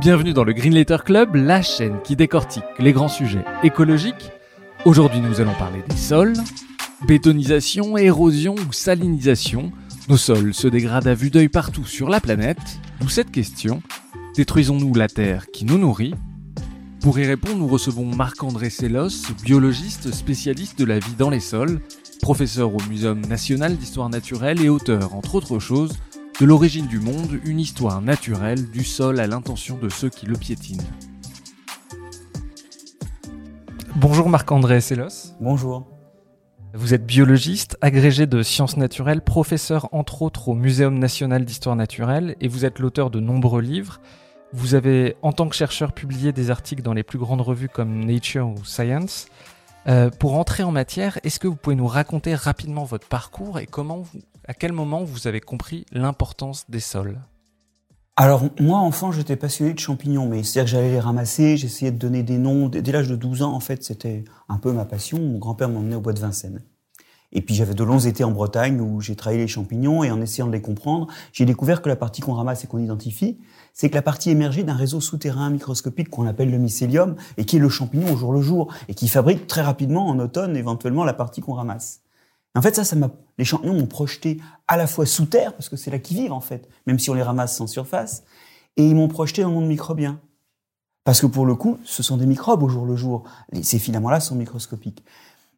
Bienvenue dans le Green Letter Club, la chaîne qui décortique les grands sujets écologiques. Aujourd'hui, nous allons parler des sols. Bétonisation, érosion ou salinisation, nos sols se dégradent à vue d'œil partout sur la planète. D'où cette question détruisons-nous la Terre qui nous nourrit? Pour y répondre, nous recevons Marc-André Sellos, biologiste spécialiste de la vie dans les sols, professeur au Muséum national d'histoire naturelle et auteur, entre autres choses, de l'origine du monde, une histoire naturelle du sol à l'intention de ceux qui le piétinent. Bonjour Marc-André Sellos. Bonjour. Vous êtes biologiste, agrégé de sciences naturelles, professeur entre autres au Muséum national d'histoire naturelle et vous êtes l'auteur de nombreux livres. Vous avez, en tant que chercheur, publié des articles dans les plus grandes revues comme Nature ou Science. Euh, pour entrer en matière, est-ce que vous pouvez nous raconter rapidement votre parcours et comment, à quel moment vous avez compris l'importance des sols? Alors moi, enfant, j'étais passionné de champignons, mais c'est-à-dire que j'allais les ramasser, j'essayais de donner des noms. Dès l'âge de 12 ans, en fait, c'était un peu ma passion. Mon grand-père m'emmenait au bois de Vincennes. Et puis j'avais de longs étés en Bretagne où j'ai travaillé les champignons et en essayant de les comprendre, j'ai découvert que la partie qu'on ramasse et qu'on identifie, c'est que la partie émergée d'un réseau souterrain microscopique qu'on appelle le mycélium et qui est le champignon au jour le jour et qui fabrique très rapidement en automne éventuellement la partie qu'on ramasse. En fait, ça, ça m'a, les champignons m'ont projeté à la fois sous terre, parce que c'est là qu'ils vivent, en fait, même si on les ramasse sans surface, et ils m'ont projeté dans le monde microbien. Parce que pour le coup, ce sont des microbes au jour le jour. Ces filaments-là sont microscopiques.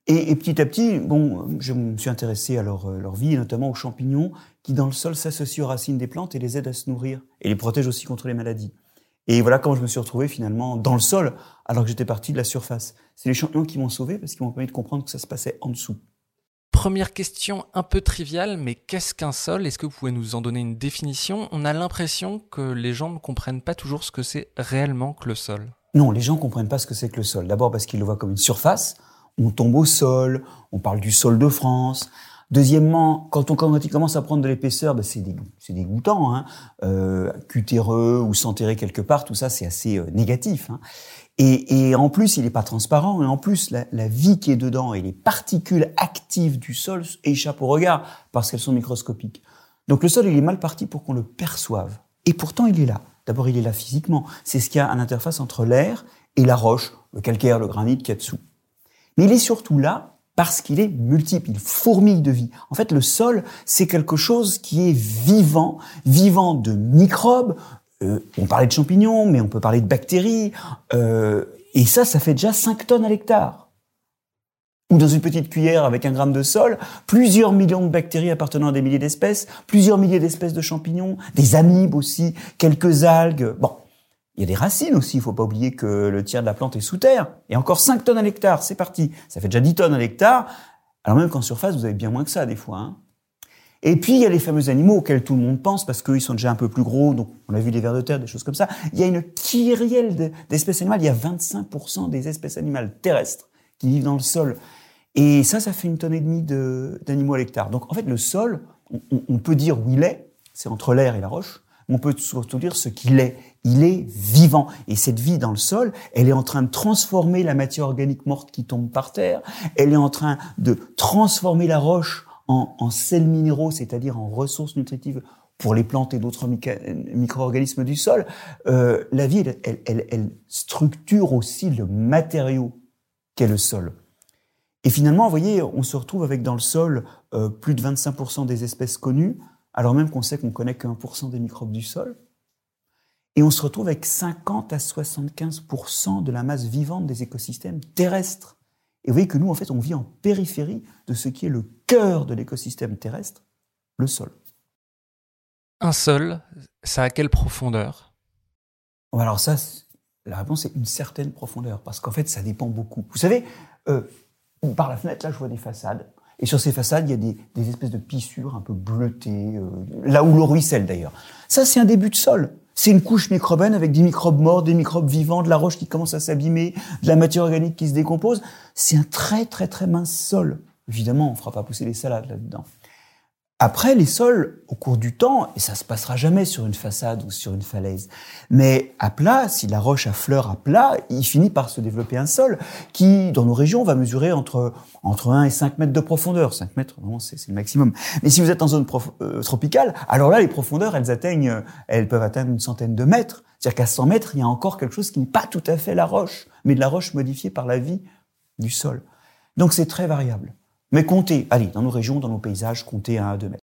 Et, petit à petit, bon, je me suis intéressé à leur, leur vie, et notamment aux champignons qui, dans le sol, s'associent aux racines des plantes et les aident à se nourrir, et les protègent aussi contre les maladies. Et voilà quand je me suis retrouvé finalement dans le sol, alors que j'étais parti de la surface. C'est les champignons qui m'ont sauvé parce qu'ils m'ont permis de comprendre que ça se passait en dessous. Première question un peu triviale, mais qu'est-ce qu'un sol? Est-ce que vous pouvez nous en donner une définition? On a l'impression que les gens ne comprennent pas toujours ce que c'est réellement que le sol. Non, les gens ne comprennent pas ce que c'est que le sol. D'abord parce qu'ils le voient comme une surface. On tombe au sol, on parle du sol de France. Deuxièmement, quand on, commence à prendre de l'épaisseur, ben c'est dégoûtant. Hein. Euh, cutéreux ou s'enterrer quelque part, tout ça c'est assez euh, négatif. Hein. Et, en plus, il n'est pas transparent. Et en plus, la, la, vie qui est dedans et les particules actives du sol échappent au regard parce qu'elles sont microscopiques. Donc le sol, il est mal parti pour qu'on le perçoive. Et pourtant, il est là. D'abord, il est là physiquement. C'est ce qu'il y a à l'interface entre l'air et la roche, le calcaire, le granit qu'il y a dessous. Mais il est surtout là parce qu'il est multiple, il fourmille de vie. En fait, le sol, c'est quelque chose qui est vivant, vivant de microbes, euh, on parlait de champignons, mais on peut parler de bactéries. Euh, et ça, ça fait déjà 5 tonnes à l'hectare. Ou dans une petite cuillère avec un gramme de sol, plusieurs millions de bactéries appartenant à des milliers d'espèces, plusieurs milliers d'espèces de champignons, des amibes aussi, quelques algues. Bon, il y a des racines aussi, il faut pas oublier que le tiers de la plante est sous terre. Et encore 5 tonnes à l'hectare, c'est parti. Ça fait déjà 10 tonnes à l'hectare. Alors même qu'en surface, vous avez bien moins que ça des fois. Hein. Et puis, il y a les fameux animaux auxquels tout le monde pense parce qu'ils sont déjà un peu plus gros. Donc, on a vu les vers de terre, des choses comme ça. Il y a une kyrielle d'espèces animales. Il y a 25% des espèces animales terrestres qui vivent dans le sol. Et ça, ça fait une tonne et demie d'animaux à l'hectare. Donc, en fait, le sol, on, on peut dire où il est. C'est entre l'air et la roche. On peut surtout dire ce qu'il est. Il est vivant. Et cette vie dans le sol, elle est en train de transformer la matière organique morte qui tombe par terre. Elle est en train de transformer la roche en, sels minéraux, c'est-à-dire en ressources nutritives pour les plantes et d'autres micro-organismes du sol, euh, la vie, elle, structure aussi le matériau qu'est le sol. Et finalement, vous voyez, on se retrouve avec dans le sol euh, plus de 25% des espèces connues, alors même qu'on sait qu'on connaît que 1% des microbes du sol. Et on se retrouve avec 50 à 75% de la masse vivante des écosystèmes terrestres. Et vous voyez que nous, en fait, on vit en périphérie de ce qui est le cœur de l'écosystème terrestre, le sol. Un sol, ça a quelle profondeur? Alors ça, la réponse est une certaine profondeur, parce qu'en fait, ça dépend beaucoup. Vous savez, euh, par la fenêtre, là, je vois des façades. Et sur ces façades, il y a des, des espèces de pissures un peu bleutées, euh, là où l'eau ruisselle d'ailleurs. Ça, c'est un début de sol. C'est une couche microbienne avec des microbes morts, des microbes vivants, de la roche qui commence à s'abîmer, de la matière organique qui se décompose. C'est un très très très mince sol. Évidemment, on fera pas pousser les salades là-dedans. Après, les sols, au cours du temps, et ça se passera jamais sur une façade ou sur une falaise, mais à plat, si la roche a fleur à plat, il finit par se développer un sol qui, dans nos régions, va mesurer entre, entre 1 et 5 mètres de profondeur. 5 mètres, vraiment, c'est le maximum. Mais si vous êtes en zone euh, tropicale, alors là, les profondeurs, elles atteignent, elles peuvent atteindre une centaine de mètres. C'est-à-dire qu'à 100 mètres, il y a encore quelque chose qui n'est pas tout à fait la roche, mais de la roche modifiée par la vie du sol. Donc c'est très variable. Mais comptez, allez, dans nos régions, dans nos paysages, comptez à 1 à 2 mètres.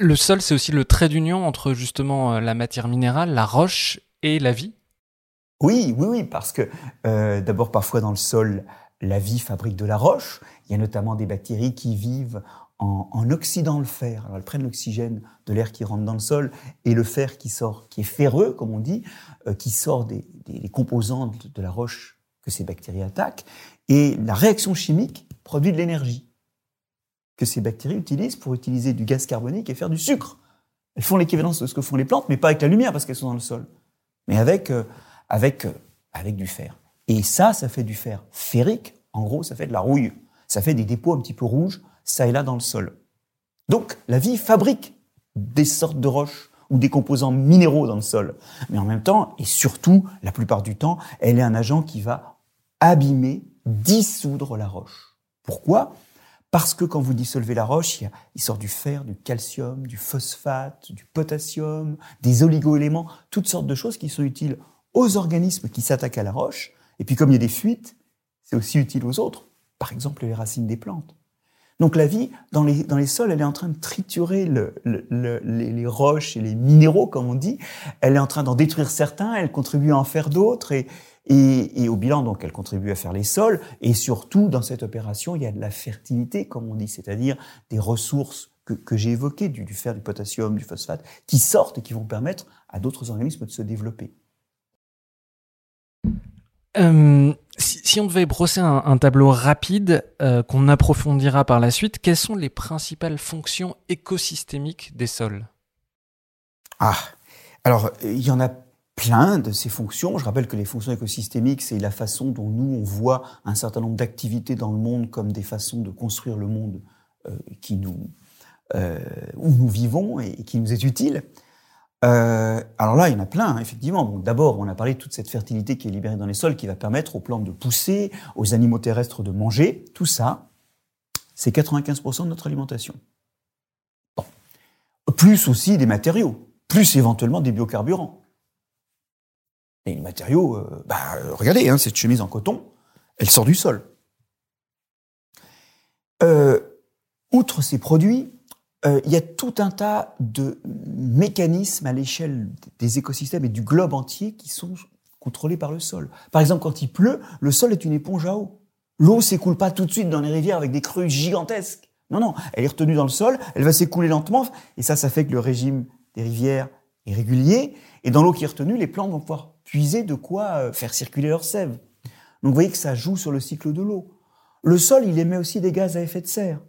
Le sol, c'est aussi le trait d'union entre justement euh, la matière minérale, la roche et la vie? Oui, oui, oui, parce que euh, d'abord, parfois dans le sol, la vie fabrique de la roche. Il y a notamment des bactéries qui vivent en, oxydant le fer. Alors elles prennent l'oxygène de l'air qui rentre dans le sol et le fer qui sort, qui est ferreux, comme on dit, euh, qui sort des, des, composants de la roche que ces bactéries attaquent. Et la réaction chimique produit de l'énergie que ces bactéries utilisent pour utiliser du gaz carbonique et faire du sucre. Elles font l'équivalence de ce que font les plantes, mais pas avec la lumière parce qu'elles sont dans le sol, mais avec, euh, avec, euh, avec du fer. Et ça, ça fait du fer ferrique. En gros, ça fait de la rouille. Ça fait des dépôts un petit peu rouges, ça et là dans le sol. Donc, la vie fabrique des sortes de roches ou des composants minéraux dans le sol. Mais en même temps, et surtout, la plupart du temps, elle est un agent qui va abîmer dissoudre la roche. Pourquoi? Parce que quand vous dissolvez la roche, il, sort du fer, du calcium, du phosphate, du potassium, des oligoéléments, toutes sortes de choses qui sont utiles aux organismes qui s'attaquent à la roche. Et puis comme il y a des fuites, c'est aussi utile aux autres. Par exemple, les racines des plantes. Donc la vie, dans les, dans les sols, elle est en train de triturer le, les, roches et les minéraux, comme on dit. Elle est en train d'en détruire certains, elle contribue à en faire d'autres. Et, au bilan, donc, elle contribue à faire les sols. Et surtout, dans cette opération, il y a de la fertilité, comme on dit, c'est-à-dire des ressources que, j'ai évoquées, du, fer, du potassium, du phosphate, qui sortent et qui vont permettre à d'autres organismes de se développer. Euh, si, on devait brosser un, tableau rapide euh, qu'on approfondira par la suite, quelles sont les principales fonctions écosystémiques des sols? Ah, alors il y en a plein de ces fonctions. Je rappelle que les fonctions écosystémiques, c'est la façon dont nous, on voit un certain nombre d'activités dans le monde comme des façons de construire le monde euh, euh, où nous vivons et, qui nous est utile. Euh, alors là, il y en a plein, hein, effectivement. D'abord, on a parlé de toute cette fertilité qui est libérée dans les sols, qui va permettre aux plantes de pousser, aux animaux terrestres de manger. Tout ça, c'est 95% de notre alimentation. Bon. Plus aussi des matériaux, plus éventuellement des biocarburants. Et les matériaux, euh, bah, regardez, hein, cette chemise en coton, elle sort du sol. Euh, outre ces produits, euh, il y a tout un tas de mécanismes à l'échelle des écosystèmes et du globe entier qui sont contrôlés par le sol. Par exemple, quand il pleut, le sol est une éponge à eau. L'eau s'écoule pas tout de suite dans les rivières avec des crues gigantesques. Non, non, elle est retenue dans le sol, elle va s'écouler lentement, et ça, ça fait que le régime des rivières est régulier, et dans l'eau qui est retenue, les plantes vont pouvoir puiser de quoi euh, faire circuler leur sève. Donc vous voyez que ça joue sur le cycle de l'eau. Le sol, il émet aussi des gaz à effet de serre.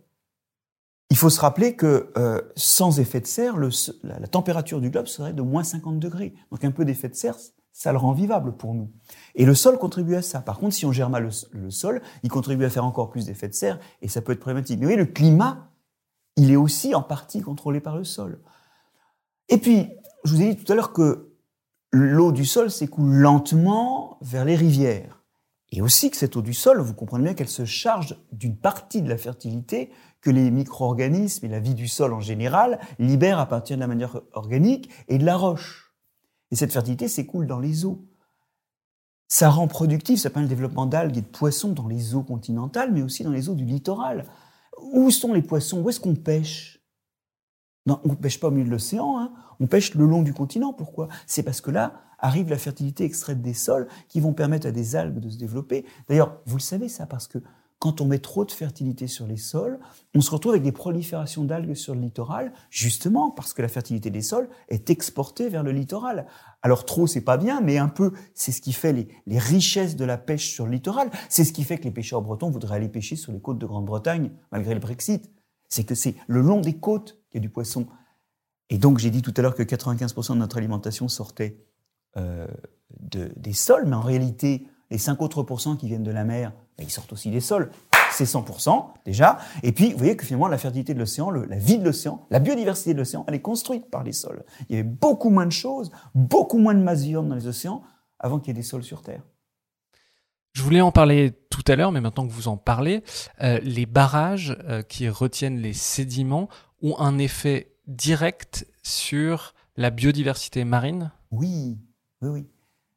Il faut se rappeler que euh, sans effet de serre, le, la, température du globe serait de moins 50 degrés. Donc un peu d'effet de serre, ça le rend vivable pour nous. Et le sol contribue à ça. Par contre, si on gère mal le, sol, il contribue à faire encore plus d'effet de serre et ça peut être problématique. Mais vous voyez, le climat, il est aussi en partie contrôlé par le sol. Et puis, je vous ai dit tout à l'heure que l'eau du sol s'écoule lentement vers les rivières. Et aussi que cette eau du sol, vous comprenez bien qu'elle se charge d'une partie de la fertilité que les micro-organismes et la vie du sol en général libèrent à partir de la manière organique et de la roche. Et cette fertilité s'écoule dans les eaux. Ça rend productif, ça permet le développement d'algues et de poissons dans les eaux continentales, mais aussi dans les eaux du littoral. Où sont les poissons? Où est-ce qu'on pêche? On ne pêche pas au milieu de l'océan, hein. on pêche le long du continent. Pourquoi? C'est parce que là arrive la fertilité extraite des sols qui vont permettre à des algues de se développer. D'ailleurs, vous le savez ça, parce que quand on met trop de fertilité sur les sols, on se retrouve avec des proliférations d'algues sur le littoral, justement parce que la fertilité des sols est exportée vers le littoral. Alors trop, c'est pas bien, mais un peu, c'est ce qui fait les, richesses de la pêche sur le littoral. C'est ce qui fait que les pêcheurs bretons voudraient aller pêcher sur les côtes de Grande-Bretagne, malgré le Brexit. C'est que c'est le long des côtes qu'il y a du poisson. Et donc j'ai dit tout à l'heure que 95% de notre alimentation sortait euh, de, des sols, mais en réalité, les 5 autres pourcents qui viennent de la mer, ben, ils sortent aussi des sols. C'est 100% déjà. Et puis, vous voyez que finalement, la fertilité de l'océan, la vie de l'océan, la biodiversité de l'océan, elle est construite par les sols. Il y avait beaucoup moins de choses, beaucoup moins de masse dans les océans avant qu'il y ait des sols sur Terre. Je voulais en parler tout à l'heure, mais maintenant que vous en parlez, euh, les barrages euh, qui retiennent les sédiments ont un effet direct sur la biodiversité marine Oui, oui, oui.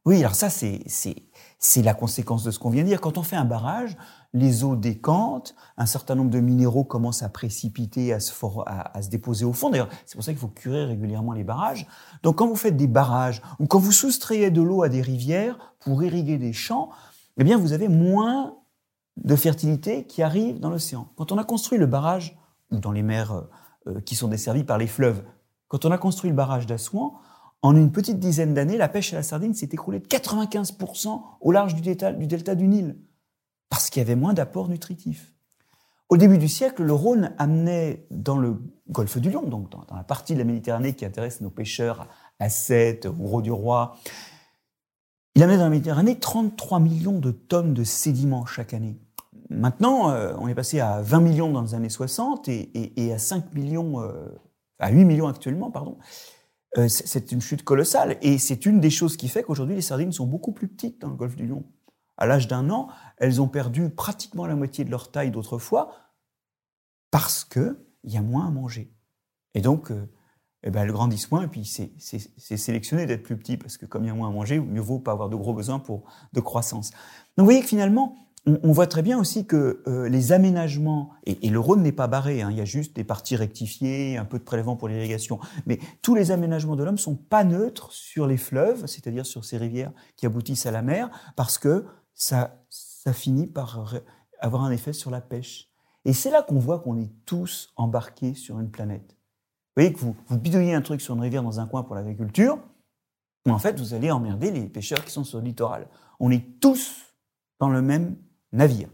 Oui, alors ça, c'est, la conséquence de ce qu'on vient de dire. Quand on fait un barrage, les eaux décantent, un certain nombre de minéraux commencent à précipiter, à se, à, se déposer au fond. D'ailleurs, c'est pour ça qu'il faut curer régulièrement les barrages. Donc quand vous faites des barrages, ou quand vous soustrayez de l'eau à des rivières pour irriguer des champs, eh bien, vous avez moins de fertilité qui arrive dans l'océan. Quand on a construit le barrage, ou dans les mers euh, qui sont desservies par les fleuves, quand on a construit le barrage d'Assouan, en une petite dizaine d'années, la pêche à la sardine s'est écroulée de 95% au large du delta, du delta du Nil, parce qu'il y avait moins d'apports nutritifs. Au début du siècle, le Rhône amenait dans le golfe du Lion, donc dans, la partie de la Méditerranée qui intéresse nos pêcheurs à Sète, au Gros du Roi, il amenait dans la Méditerranée 33 millions de tonnes de sédiments chaque année. Maintenant, euh, on est passé à 20 millions dans les années 60 et, à 5 millions, euh, à 8 millions actuellement, pardon. Euh, c'est une chute colossale. Et c'est une des choses qui fait qu'aujourd'hui, les sardines sont beaucoup plus petites dans le golfe du Lion. À l'âge d'un an, elles ont perdu pratiquement la moitié de leur taille d'autrefois parce qu'il y a moins à manger. Et donc, eh ben, elles grandissent moins et puis c'est sélectionné d'être plus petit parce que comme il y a moins à manger, mieux vaut pas avoir de gros besoins pour de croissance. Donc vous voyez que finalement, on, voit très bien aussi que euh, les aménagements, et, le Rhône n'est pas barré, hein, il y a juste des parties rectifiées, un peu de prélèvement pour l'irrigation, mais tous les aménagements de l'homme sont pas neutres sur les fleuves, c'est-à-dire sur ces rivières qui aboutissent à la mer, parce que ça, finit par avoir un effet sur la pêche. Et c'est là qu'on voit qu'on est tous embarqués sur une planète. Vous voyez que vous, vous bidouillez un truc sur une rivière dans un coin pour l'agriculture, en fait, vous allez emmerder les pêcheurs qui sont sur le littoral. On est tous dans le même navire.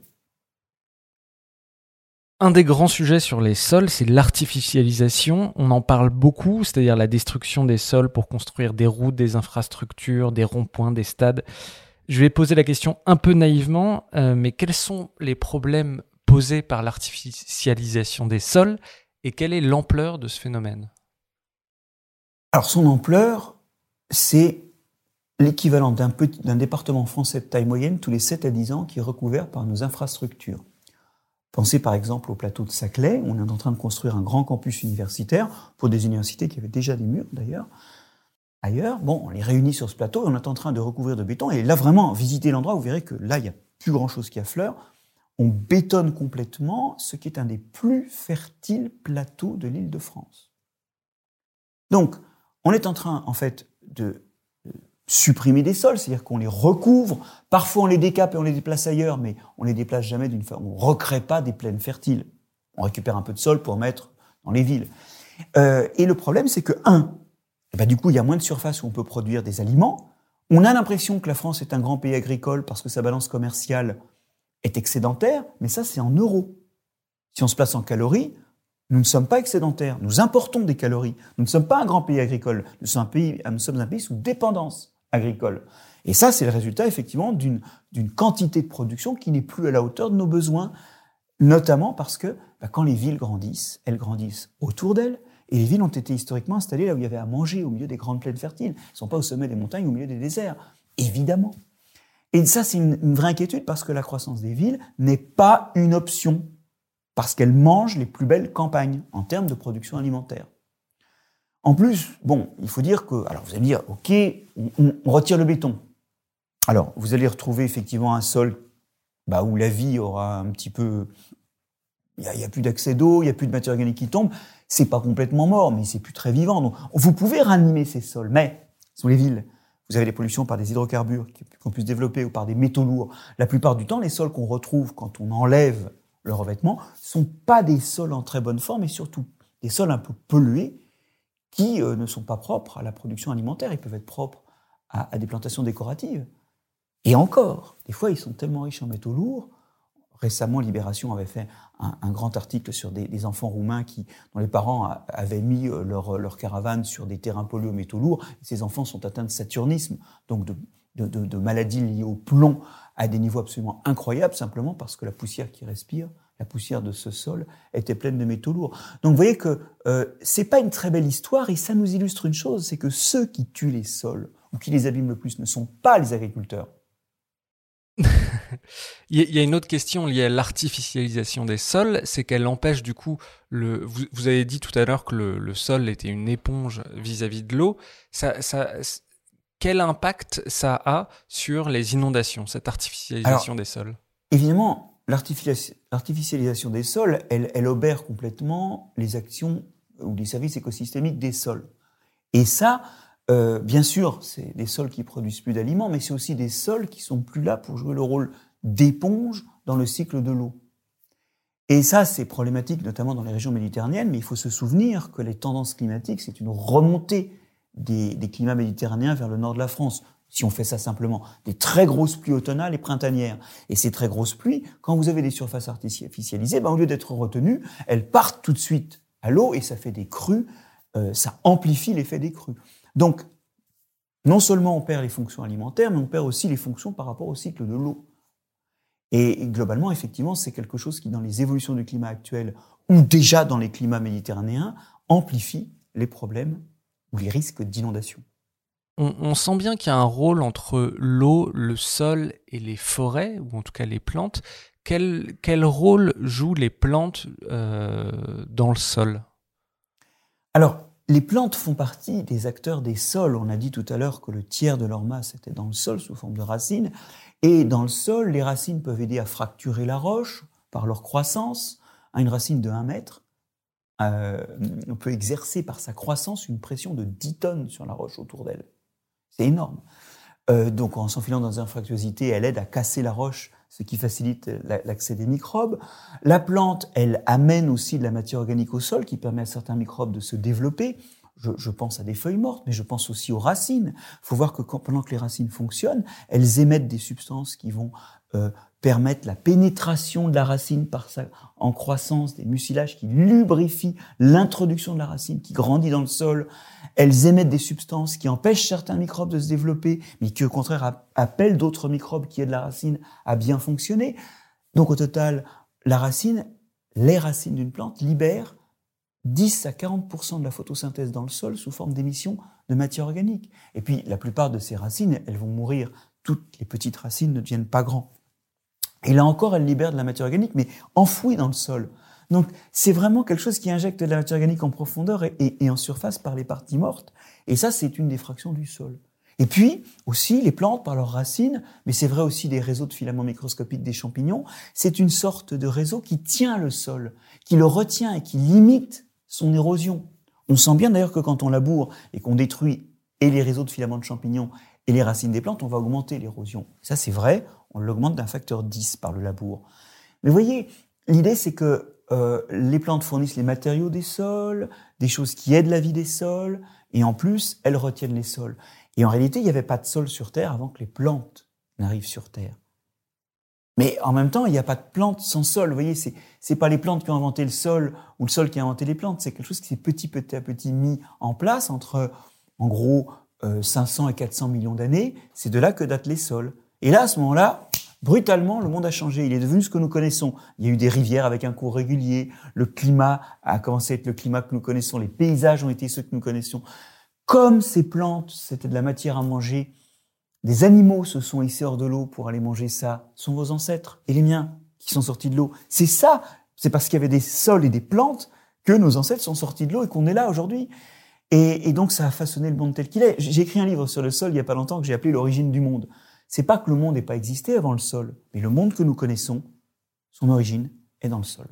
Un des grands sujets sur les sols, c'est l'artificialisation. On en parle beaucoup, c'est-à-dire la destruction des sols pour construire des routes, des infrastructures, des ronds-points, des stades. Je vais poser la question un peu naïvement, euh, mais quels sont les problèmes posés par l'artificialisation des sols et quelle est l'ampleur de ce phénomène? Alors son ampleur, c'est l'équivalent d'un département français de taille moyenne tous les 7 à 10 ans qui est recouvert par nos infrastructures. Pensez par exemple au plateau de Saclay, on est en train de construire un grand campus universitaire pour des universités qui avaient déjà des murs d'ailleurs. Ailleurs, bon, on les réunit sur ce plateau et on est en train de recouvrir de béton. Et là, vraiment, visitez l'endroit, vous verrez que là, il n'y a plus grand-chose qui affleure. On bétonne complètement ce qui est un des plus fertiles plateaux de l'île de France. Donc, on est en train, en fait, de supprimer des sols, c'est-à-dire qu'on les recouvre. Parfois, on les décape et on les déplace ailleurs, mais on les déplace jamais d'une façon. On recrée pas des plaines fertiles. On récupère un peu de sol pour mettre dans les villes. Euh, et le problème, c'est que un, eh ben, du coup, il y a moins de surface où on peut produire des aliments. On a l'impression que la France est un grand pays agricole parce que sa balance commerciale est excédentaire, mais ça, c'est en euros. Si on se place en calories, nous ne sommes pas excédentaires. Nous importons des calories. Nous ne sommes pas un grand pays agricole. Nous sommes un pays, nous sommes un pays sous dépendance agricole. Et ça, c'est le résultat effectivement d'une quantité de production qui n'est plus à la hauteur de nos besoins, notamment parce que bah, quand les villes grandissent, elles grandissent autour d'elles, et les villes ont été historiquement installées là où il y avait à manger, au milieu des grandes plaines fertiles. Elles ne sont pas au sommet des montagnes, au milieu des déserts, évidemment. Et ça, c'est une, une vraie inquiétude parce que la croissance des villes n'est pas une option, parce qu'elles mangent les plus belles campagnes en termes de production alimentaire. En plus, bon, il faut dire que, alors vous allez dire, ok, on, retire le béton. Alors, vous allez retrouver effectivement un sol bah, où la vie aura un petit peu, il n'y a, plus d'accès d'eau, il n'y a plus de matière organique qui tombe. C'est pas complètement mort, mais c'est plus très vivant. Donc, vous pouvez ranimer ces sols, mais sous les villes, vous avez des pollutions par des hydrocarbures qu'on puisse développer ou par des métaux lourds. La plupart du temps, les sols qu'on retrouve quand on enlève le revêtement sont pas des sols en très bonne forme et surtout des sols un peu pollués qui euh, ne sont pas propres à la production alimentaire, ils peuvent être propres à, des plantations décoratives. Et encore, des fois, ils sont tellement riches en métaux lourds, récemment, Libération avait fait un, grand article sur des, enfants roumains qui, dont les parents avaient mis euh, leur, caravane sur des terrains pollués aux métaux lourds. ces enfants sont atteints de saturnisme, donc de, de, maladies liées au plomb à des niveaux absolument incroyables, simplement parce que la poussière qu'ils respirent, la poussière de ce sol, était pleine de métaux lourds. Donc vous voyez que euh, c'est pas une très belle histoire et ça nous illustre une chose, c'est que ceux qui tuent les sols ou qui les abîment le plus ne sont pas les agriculteurs, il y a une autre question liée à l'artificialisation des sols, c'est qu'elle empêche du coup le. Vous, avez dit tout à l'heure que le, sol était une éponge vis-à-vis de l'eau. Ça, quel impact ça a sur les inondations, cette artificialisation des sols? Évidemment, l'artificialisation des sols, elle, obère complètement les actions ou les services écosystémiques des sols. Et ça, euh, bien sûr, c'est des sols qui produisent plus d'aliments, mais c'est aussi des sols qui sont plus là pour jouer le rôle d'éponge dans le cycle de l'eau. Et ça, c'est problématique, notamment dans les régions méditerranéennes, mais il faut se souvenir que les tendances climatiques, c'est une remontée des, climats méditerranéens vers le nord de la France. Si on fait ça simplement, des très grosses pluies automnales et printanières. Et ces très grosses pluies, quand vous avez des surfaces artificialisées, ben, au lieu d'être retenues, elles partent tout de suite à l'eau et ça fait des crues, euh, ça amplifie l'effet des crues. Donc, non seulement on perd les fonctions alimentaires, mais on perd aussi les fonctions par rapport au cycle de l'eau. Et globalement, effectivement, c'est quelque chose qui, dans les évolutions du climat actuel, ou déjà dans les climats méditerranéens, amplifie les problèmes ou les risques d'inondation. On, sent bien qu'il y a un rôle entre l'eau, le sol et les forêts, ou en tout cas les plantes. Quel, rôle jouent les plantes euh, dans le sol? Alors, les plantes font partie des acteurs des sols. On a dit tout à l'heure que le tiers de leur masse était dans le sol sous forme de racines. Et dans le sol, les racines peuvent aider à fracturer la roche par leur croissance. Une racine de 1 mètre euh, on peut exercer par sa croissance une pression de 10 tonnes sur la roche autour d'elle. C'est énorme. Euh, donc en s'enfilant dans une infractuosité, elle aide à casser la roche ce qui facilite l'accès des microbes. La plante, elle amène aussi de la matière organique au sol qui permet à certains microbes de se développer. Je, pense à des feuilles mortes, mais je pense aussi aux racines. Il faut voir que pendant que les racines fonctionnent, elles émettent des substances qui vont euh, permettre la pénétration de la racine par sa, en croissance, des mucilages qui lubrifient l'introduction de la racine qui grandit dans le sol. Elles émettent des substances qui empêchent certains microbes de se développer, mais qui au contraire appellent d'autres microbes qui aident la racine à bien fonctionner. Donc au total, la racine, les racines d'une plante libèrent 10 à 40 de la photosynthèse dans le sol sous forme d'émissions de matière organique. Et puis la plupart de ces racines, elles vont mourir. Toutes les petites racines ne deviennent pas grands. Et là encore, elle libère de la matière organique, mais enfouie dans le sol. Donc c'est vraiment quelque chose qui injecte de la matière organique en profondeur et, en surface par les parties mortes. Et ça, c'est une des fractions du sol. Et puis aussi, les plantes, par leurs racines, mais c'est vrai aussi des réseaux de filaments microscopiques des champignons, c'est une sorte de réseau qui tient le sol, qui le retient et qui limite son érosion. On sent bien d'ailleurs que quand on laboure et qu'on détruit et les réseaux de filaments de champignons et les racines des plantes, on va augmenter l'érosion. Ça, c'est vrai, on l'augmente d'un facteur 10 par le labour. Mais voyez, l'idée, c'est que euh, les plantes fournissent les matériaux des sols, des choses qui aident la vie des sols, et en plus, elles retiennent les sols. Et en réalité, il n'y avait pas de sol sur Terre avant que les plantes n'arrivent sur Terre. Mais en même temps, il n'y a pas de plantes sans sol. Vous voyez, c'est c'est pas les plantes qui ont inventé le sol ou le sol qui a inventé les plantes. C'est quelque chose qui s'est petit petit à petit mis en place entre, en gros, 500 euh, et 400 millions d'années. C'est de là que datent les sols. Et là, à ce moment-là, brutalement, le monde a changé. Il est devenu ce que nous connaissons. Il y a eu des rivières avec un cours régulier. Le climat a commencé à être le climat que nous connaissons. Les paysages ont été ceux que nous connaissions. Comme ces plantes, c'était de la matière à manger, des animaux se sont hissés hors de l'eau pour aller manger ça. Ce sont vos ancêtres et les miens qui sont sortis de l'eau. C'est ça. C'est parce qu'il y avait des sols et des plantes que nos ancêtres sont sortis de l'eau et qu'on est là aujourd'hui. Et, et, donc ça a façonné le monde tel qu'il est. J'ai écrit un livre sur le sol il y a pas longtemps que j'ai appelé l'origine du monde c'est pas que le monde n'ait pas existé avant le sol, mais le monde que nous connaissons, son origine est dans le sol.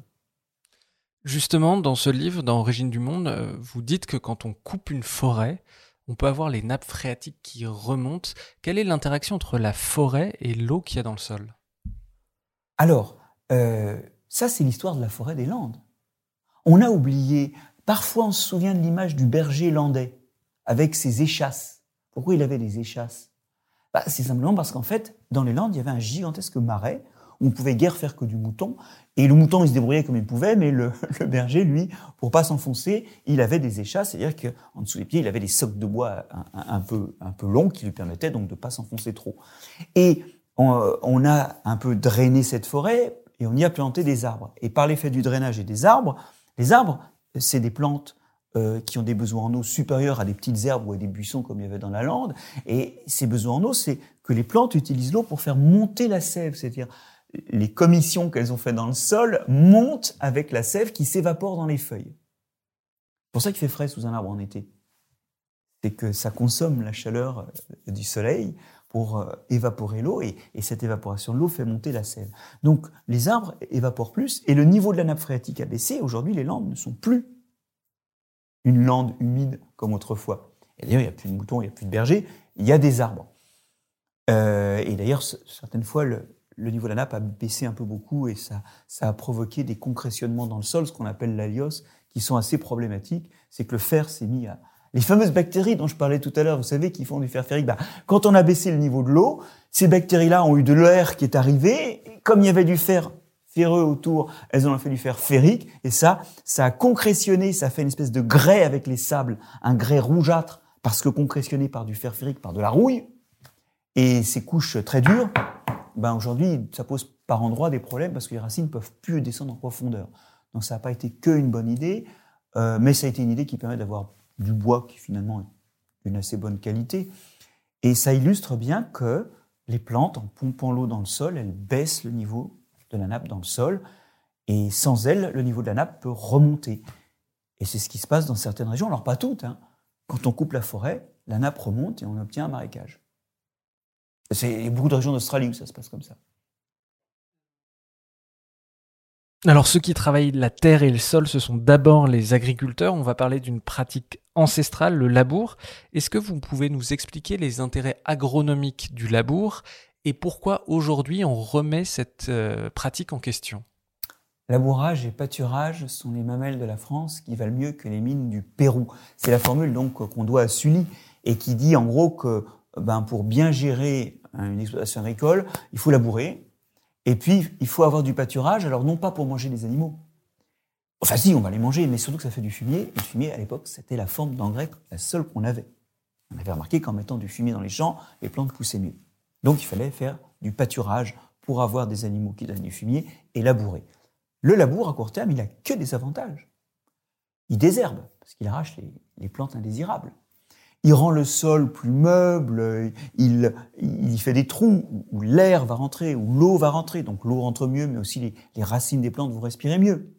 Justement, dans ce livre, dans Origine du monde, euh, vous dites que quand on coupe une forêt, on peut avoir les nappes phréatiques qui remontent. Quelle est l'interaction entre la forêt et l'eau qu'il y a dans le sol? Alors, euh, ça c'est l'histoire de la forêt des Landes. On a oublié, parfois on se souvient de l'image du berger landais avec ses échasses. Pourquoi il avait des échasses? Bah, c'est simplement parce qu'en fait, dans les Landes, il y avait un gigantesque marais où on pouvait guère faire que du mouton. Et le mouton, il se débrouillait comme il pouvait, mais le, berger, lui, pour pas s'enfoncer, il avait des échasses, c'est-à-dire qu'en dessous des pieds, il avait des socs de bois un, peu, un peu longs qui lui permettaient donc de pas s'enfoncer trop. Et on, on, a un peu drainé cette forêt et on y a planté des arbres. Et par l'effet du drainage et des arbres, les arbres, c'est des plantes euh, qui ont des besoins en eau supérieurs à des petites herbes ou à des buissons comme il y avait dans la lande. Et ces besoins en eau, c'est que les plantes utilisent l'eau pour faire monter la sève, c'est-à-dire les commissions qu'elles ont faites dans le sol montent avec la sève qui s'évapore dans les feuilles. C'est pour ça qu'il fait frais sous un arbre en été. C'est que ça consomme la chaleur euh, du soleil pour euh, évaporer l'eau et, et, cette évaporation de l'eau fait monter la sève. Donc les arbres évaporent plus et le niveau de la nappe phréatique a baissé. Aujourd'hui, les landes ne sont plus une lande humide comme autrefois. Et d'ailleurs, il n'y a plus de moutons, il n'y a plus de bergers, il y a des arbres. Euh, et d'ailleurs, certaines fois, le, niveau de la nappe a baissé un peu beaucoup et ça, ça a provoqué des concrétionnements dans le sol, ce qu'on appelle l'alios, qui sont assez problématiques. C'est que le fer s'est mis à... Les fameuses bactéries dont je parlais tout à l'heure, vous savez, qui font du fer ferrique, bah, quand on a baissé le niveau de l'eau, ces bactéries-là ont eu de l'air qui est arrivé, comme il y avait du fer ferreux autour, elles ont fait du fer ferrique, et ça, ça a concrétionné, ça fait une espèce de grès avec les sables, un grès rougeâtre, parce que concrétionné par du fer ferrique, par de la rouille, et ces couches très dures, ben aujourd'hui, ça pose par endroits des problèmes parce que les racines peuvent plus descendre en profondeur. Donc ça n'a pas été que une bonne idée, euh, mais ça a été une idée qui permet d'avoir du bois qui finalement est d'une assez bonne qualité. Et ça illustre bien que les plantes, en pompant l'eau dans le sol, elles baissent le niveau de la nappe dans le sol. Et sans elle, le niveau de la nappe peut remonter. Et c'est ce qui se passe dans certaines régions, alors pas toutes. Hein. Quand on coupe la forêt, la nappe remonte et on obtient un marécage. C'est beaucoup de régions d'Australie où ça se passe comme ça. Alors ceux qui travaillent la terre et le sol, ce sont d'abord les agriculteurs. On va parler d'une pratique ancestrale, le labour. Est-ce que vous pouvez nous expliquer les intérêts agronomiques du labour et pourquoi aujourd'hui on remet cette euh, pratique en question? Labourage et pâturage sont les mamelles de la France qui valent mieux que les mines du Pérou. C'est la formule donc qu'on doit à Sully et qui dit en gros que ben, pour bien gérer une exploitation agricole, il faut labourer et puis il faut avoir du pâturage. Alors non pas pour manger des animaux. Enfin si, on va les manger, mais surtout que ça fait du fumier. Et le fumier, à l'époque, c'était la forme d'engrais, la seule qu'on avait. On avait remarqué qu'en mettant du fumier dans les champs, les plantes poussaient mieux. Donc il fallait faire du pâturage pour avoir des animaux qui donnent du fumier et labourer. Le labour, à court terme, il n'a que des avantages. Il désherbe, parce qu'il arrache les, plantes indésirables. Il rend le sol plus meuble, il, il fait des trous où l'air va rentrer, où l'eau va rentrer, donc l'eau rentre mieux, mais aussi les, les racines des plantes vont respirer mieux.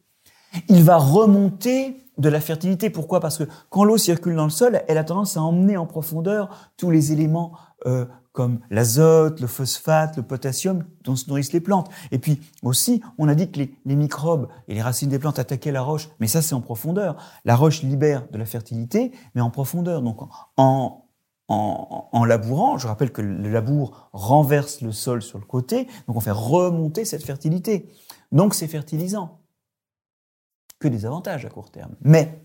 Il va remonter de la fertilité. Pourquoi? Parce que quand l'eau circule dans le sol, elle a tendance à emmener en profondeur tous les éléments euh, comme l'azote, le phosphate, le potassium dont se nourrissent les plantes. Et puis aussi, on a dit que les, microbes et les racines des plantes attaquaient la roche, mais ça c'est en profondeur. La roche libère de la fertilité, mais en profondeur. Donc en, en, en, labourant, je rappelle que le labour renverse le sol sur le côté, donc on fait remonter cette fertilité. Donc c'est fertilisant. Que des avantages à court terme. Mais,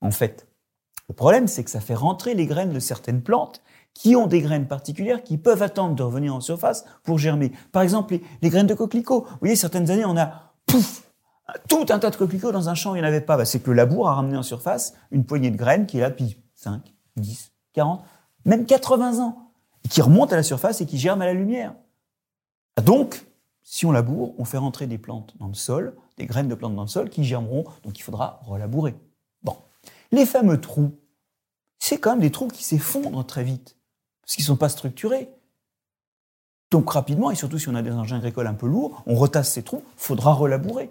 en fait, le problème, c'est que ça fait rentrer les graines de certaines plantes qui ont des graines particulières qui peuvent attendre de revenir en surface pour germer. Par exemple, les, graines de coquelicots. Vous voyez, certaines années, on a pouf, tout un tas de coquelicots dans un champ, il n'y en avait pas. Bah, c'est que le labour a ramené en surface une poignée de graines qui est là depuis 5, 10, 40, même 80 ans, et qui remonte à la surface et qui germe à la lumière. Donc, si on laboure, on fait rentrer des plantes dans le sol, des graines de plantes dans le sol qui germeront, donc il faudra relabourer. Bon. Les fameux trous, c'est quand même des trous qui s'effondrent très vite parce qu'ils ne sont pas structurés. Donc rapidement, et surtout si on a des engins agricoles un peu lourds, on retasse ces trous, faudra relabourer.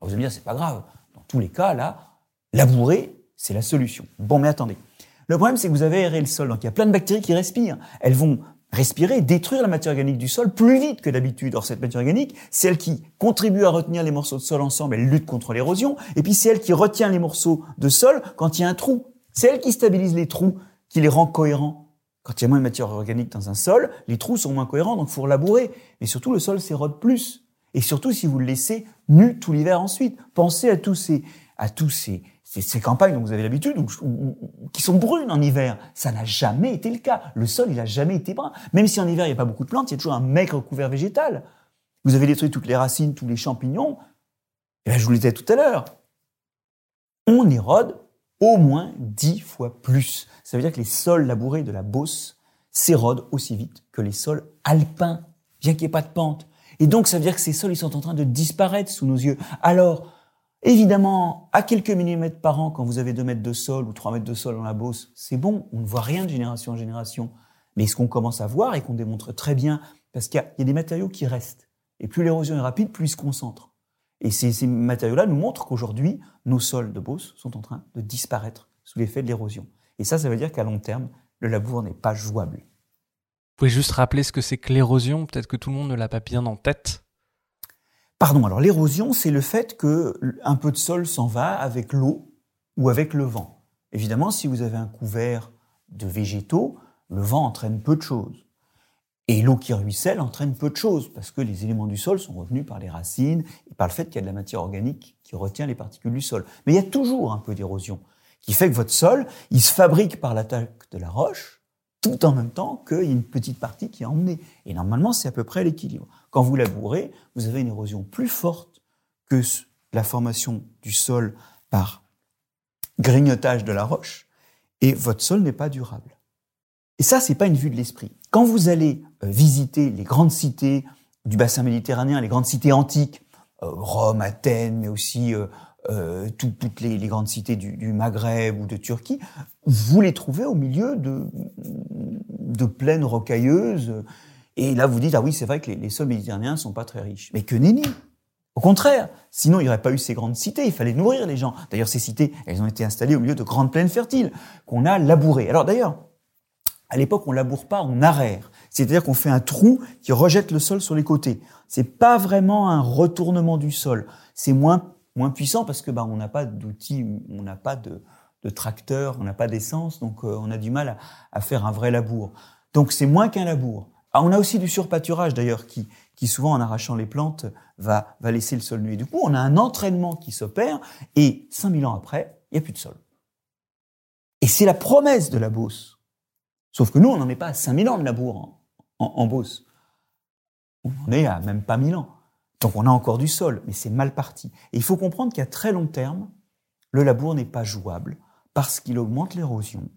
vous allez me dire, c'est pas grave. Dans tous les cas, là, labourer, c'est la solution. Bon, mais attendez. Le problème, c'est que vous avez aéré le sol, donc il y a plein de bactéries qui respirent. Elles vont respirer, détruire la matière organique du sol plus vite que d'habitude. Or, cette matière organique, c'est elle qui contribue à retenir les morceaux de sol ensemble, elle lutte contre l'érosion, et puis c'est elle qui retient les morceaux de sol quand il y a un trou. C'est elle qui stabilise les trous, qui les rend cohérents. Quand il y a moins de matière organique dans un sol, les trous sont moins cohérents, donc il faut labourer. Et surtout, le sol s'érode plus. Et surtout, si vous le laissez nu tout l'hiver ensuite. Pensez à tous ces, à tous ces, ces, campagnes dont vous avez l'habitude, qui sont brunes en hiver. Ça n'a jamais été le cas. Le sol, il n'a jamais été brun. Même si en hiver, il n'y a pas beaucoup de plantes, il y a toujours un maigre couvert végétal. vous avez détruit toutes les racines, tous les champignons, et là, je vous le disais tout à l'heure, on érode au moins dix fois plus. Ça veut dire que les sols labourés de la Beauce s'érodent aussi vite que les sols alpins, bien qu'il n'y ait pas de pente. Et donc, ça veut dire que ces sols, ils sont en train de disparaître sous nos yeux. Alors, évidemment, à quelques millimètres par an, quand vous avez deux mètres de sol ou trois mètres de sol dans la Beauce, c'est bon, on ne voit rien de génération en génération. Mais ce qu'on commence à voir et qu'on démontre très bien, parce qu'il y, a des matériaux qui restent. Et plus l'érosion est rapide, plus ils se concentrent. Et ces, ces matériaux-là nous montrent qu'aujourd'hui, nos sols de Beauce sont en train de disparaître sous l'effet de l'érosion. Et ça, ça veut dire qu'à long terme, le labour n'est pas jouable. Vous pouvez juste rappeler ce que c'est que l'érosion? Peut-être que tout le monde ne l'a pas bien en tête. Pardon, alors l'érosion, c'est le fait que un peu de sol s'en va avec l'eau ou avec le vent. Évidemment, si vous avez un couvert de végétaux, le vent entraîne peu de choses. Et l'eau qui ruisselle entraîne peu de choses, parce que les éléments du sol sont retenus par les racines et par le fait qu'il y a de la matière organique qui retient les particules du sol. Mais il y a toujours un peu d'érosion, qui fait que votre sol, il se fabrique par l'attaque de la roche, tout en même temps qu'il y a une petite partie qui est emmenée. Et normalement, c'est à peu près l'équilibre. Quand vous labourez, vous avez une érosion plus forte que la formation du sol par grignotage de la roche, et votre sol n'est pas durable. Et ça, c'est pas une vue de l'esprit. Quand vous allez euh, visiter les grandes cités du bassin méditerranéen, les grandes cités antiques, euh, Rome, Athènes, mais aussi euh, toutes les, grandes cités du, Maghreb ou de Turquie, vous les trouvez au milieu de, plaines rocailleuses. Et là, vous dites, ah oui, c'est vrai que les, les sols méditerranéens sont pas très riches. Mais que nenni Au contraire, sinon il n'y aurait pas eu ces grandes cités, il fallait nourrir les gens. D'ailleurs, ces cités, elles ont été installées au milieu de grandes plaines fertiles, qu'on a labourées. Alors d'ailleurs, à l'époque, on laboure pas, on arrère. C'est-à-dire qu'on fait un trou qui rejette le sol sur les côtés. C'est pas vraiment un retournement du sol. C'est moins moins puissant parce que bah on n'a pas d'outils, on n'a pas de, tracteur, on n'a pas d'essence, donc euh, on a du mal à, à, faire un vrai labour. Donc c'est moins qu'un labour. Ah, on a aussi du surpâturage d'ailleurs qui, qui souvent en arrachant les plantes va, va laisser le sol nu. Et du coup, on a un entraînement qui s'opère et 5000 ans après, il n'y a plus de sol. Et c'est la promesse de la Beauce Sauf que nous, on n'en est pas à 5000 ans de labour en, en, Beauce. On en est à même pas 1000 ans. Donc on a encore du sol, mais c'est mal parti. Et il faut comprendre qu'à très long terme, le labour n'est pas jouable parce qu'il augmente l'érosion,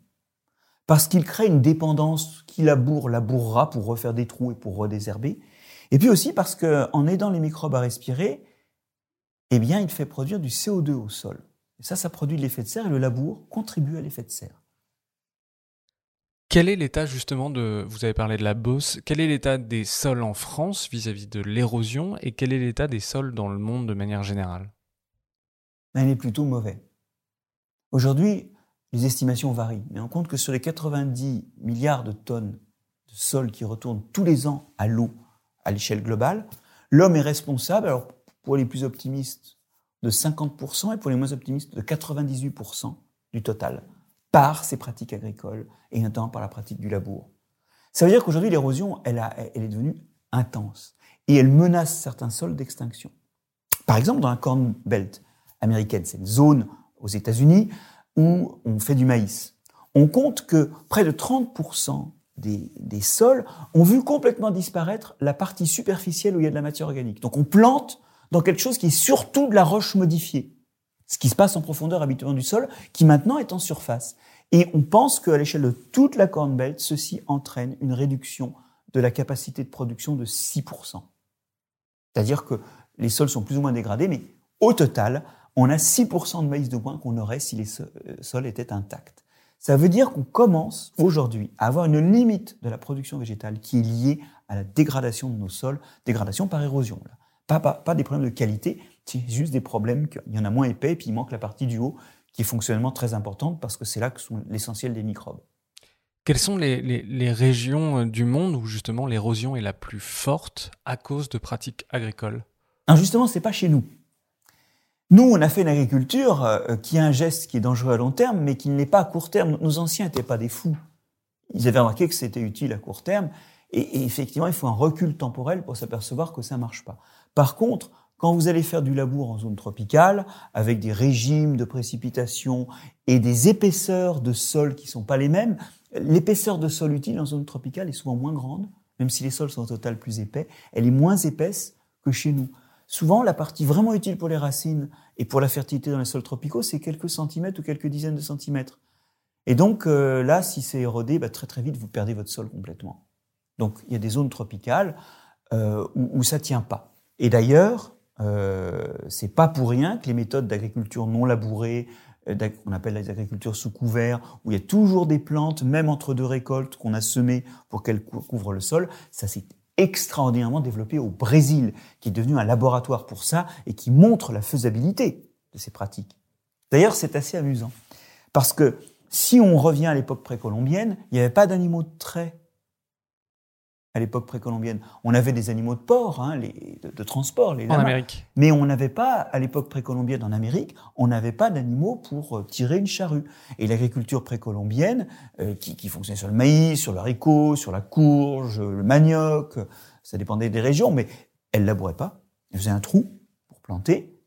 parce qu'il crée une dépendance qui laboure, labourera pour refaire des trous et pour redésherber, et puis aussi parce qu'en aidant les microbes à respirer, eh bien, il fait produire du CO2 au sol. Et ça, ça produit de l'effet de serre et le labour contribue à l'effet de serre. Quel est l'état justement de, vous avez parlé de la Beauce, quel est l'état des sols en France vis-à-vis de l'érosion et quel est l'état des sols dans le monde de manière générale? Il est plutôt mauvais. Aujourd'hui, les estimations varient, mais on compte que sur les 90 milliards de tonnes de sol qui retournent tous les ans à l'eau à l'échelle globale, l'homme est responsable, alors pour les plus optimistes, de 50% et pour les moins optimistes, de 98% du total par ces pratiques agricoles et notamment par la pratique du labour. Ça veut dire qu'aujourd'hui, l'érosion, elle, est devenue intense et elle menace certains sols d'extinction. Par exemple, dans la Corn Belt américaine, c'est une zone aux États-Unis où on fait du maïs. On compte que près de 30% des, des, sols ont vu complètement disparaître la partie superficielle où il y a de la matière organique. Donc on plante dans quelque chose qui est surtout de la roche modifiée ce qui se passe en profondeur habituellement du sol, qui maintenant est en surface. Et on pense qu'à l'échelle de toute la Corn Belt, ceci entraîne une réduction de la capacité de production de 6%. C'est-à-dire que les sols sont plus ou moins dégradés, mais au total, on a 6% de maïs de moins qu'on aurait si les euh, sols étaient intacts. Ça veut dire qu'on commence aujourd'hui à avoir une limite de la production végétale qui est liée à la dégradation de nos sols, dégradation par érosion. Là. Pas, pas, pas des problèmes de qualité, c'est juste des problèmes qu'il y en a moins épais, et puis il manque la partie du haut, qui est fonctionnellement très importante, parce que c'est là que sont l'essentiel des microbes. Quelles sont les, les, les régions euh, du monde où justement l'érosion est la plus forte à cause de pratiques agricoles? Alors justement, c'est pas chez nous. Nous, on a fait une agriculture euh, qui a un geste qui est dangereux à long terme, mais qui ne l'est pas à court terme. Nos anciens n'étaient pas des fous. Ils avaient remarqué que c'était utile à court terme, et, et, effectivement, il faut un recul temporel pour s'apercevoir que ça marche pas. Par contre, quand vous allez faire du labour en zone tropicale, avec des régimes de précipitation et des épaisseurs de sol qui sont pas les mêmes, l'épaisseur de sol utile en zone tropicale est souvent moins grande, même si les sols sont au total plus épais, elle est moins épaisse que chez nous. Souvent, la partie vraiment utile pour les racines et pour la fertilité dans les sols tropicaux, c'est quelques centimètres ou quelques dizaines de centimètres. Et donc euh, là, si c'est érodé, bah, très très vite, vous perdez votre sol complètement. Donc il y a des zones tropicales euh, où, où ça tient pas. Et d'ailleurs, euh, c'est pas pour rien que les méthodes d'agriculture non labourée, euh, qu'on appelle les agricultures sous couvert, où il y a toujours des plantes, même entre deux récoltes, qu'on a semées pour qu'elles couvrent le sol, ça s'est extraordinairement développé au Brésil, qui est devenu un laboratoire pour ça et qui montre la faisabilité de ces pratiques. D'ailleurs, c'est assez amusant, parce que si on revient à l'époque précolombienne, il n'y avait pas d'animaux de trait à l'époque précolombienne. On avait des animaux de port, hein, les, de, transport, les En Amérique. Mais on n'avait pas, à l'époque précolombienne en Amérique, on n'avait pas d'animaux pour euh, tirer une charrue. Et l'agriculture précolombienne, euh, qui, qui, fonctionnait sur le maïs, sur le haricot, sur la courge, le manioc, ça dépendait des régions, mais elle labourait pas. Elle faisait un trou pour planter.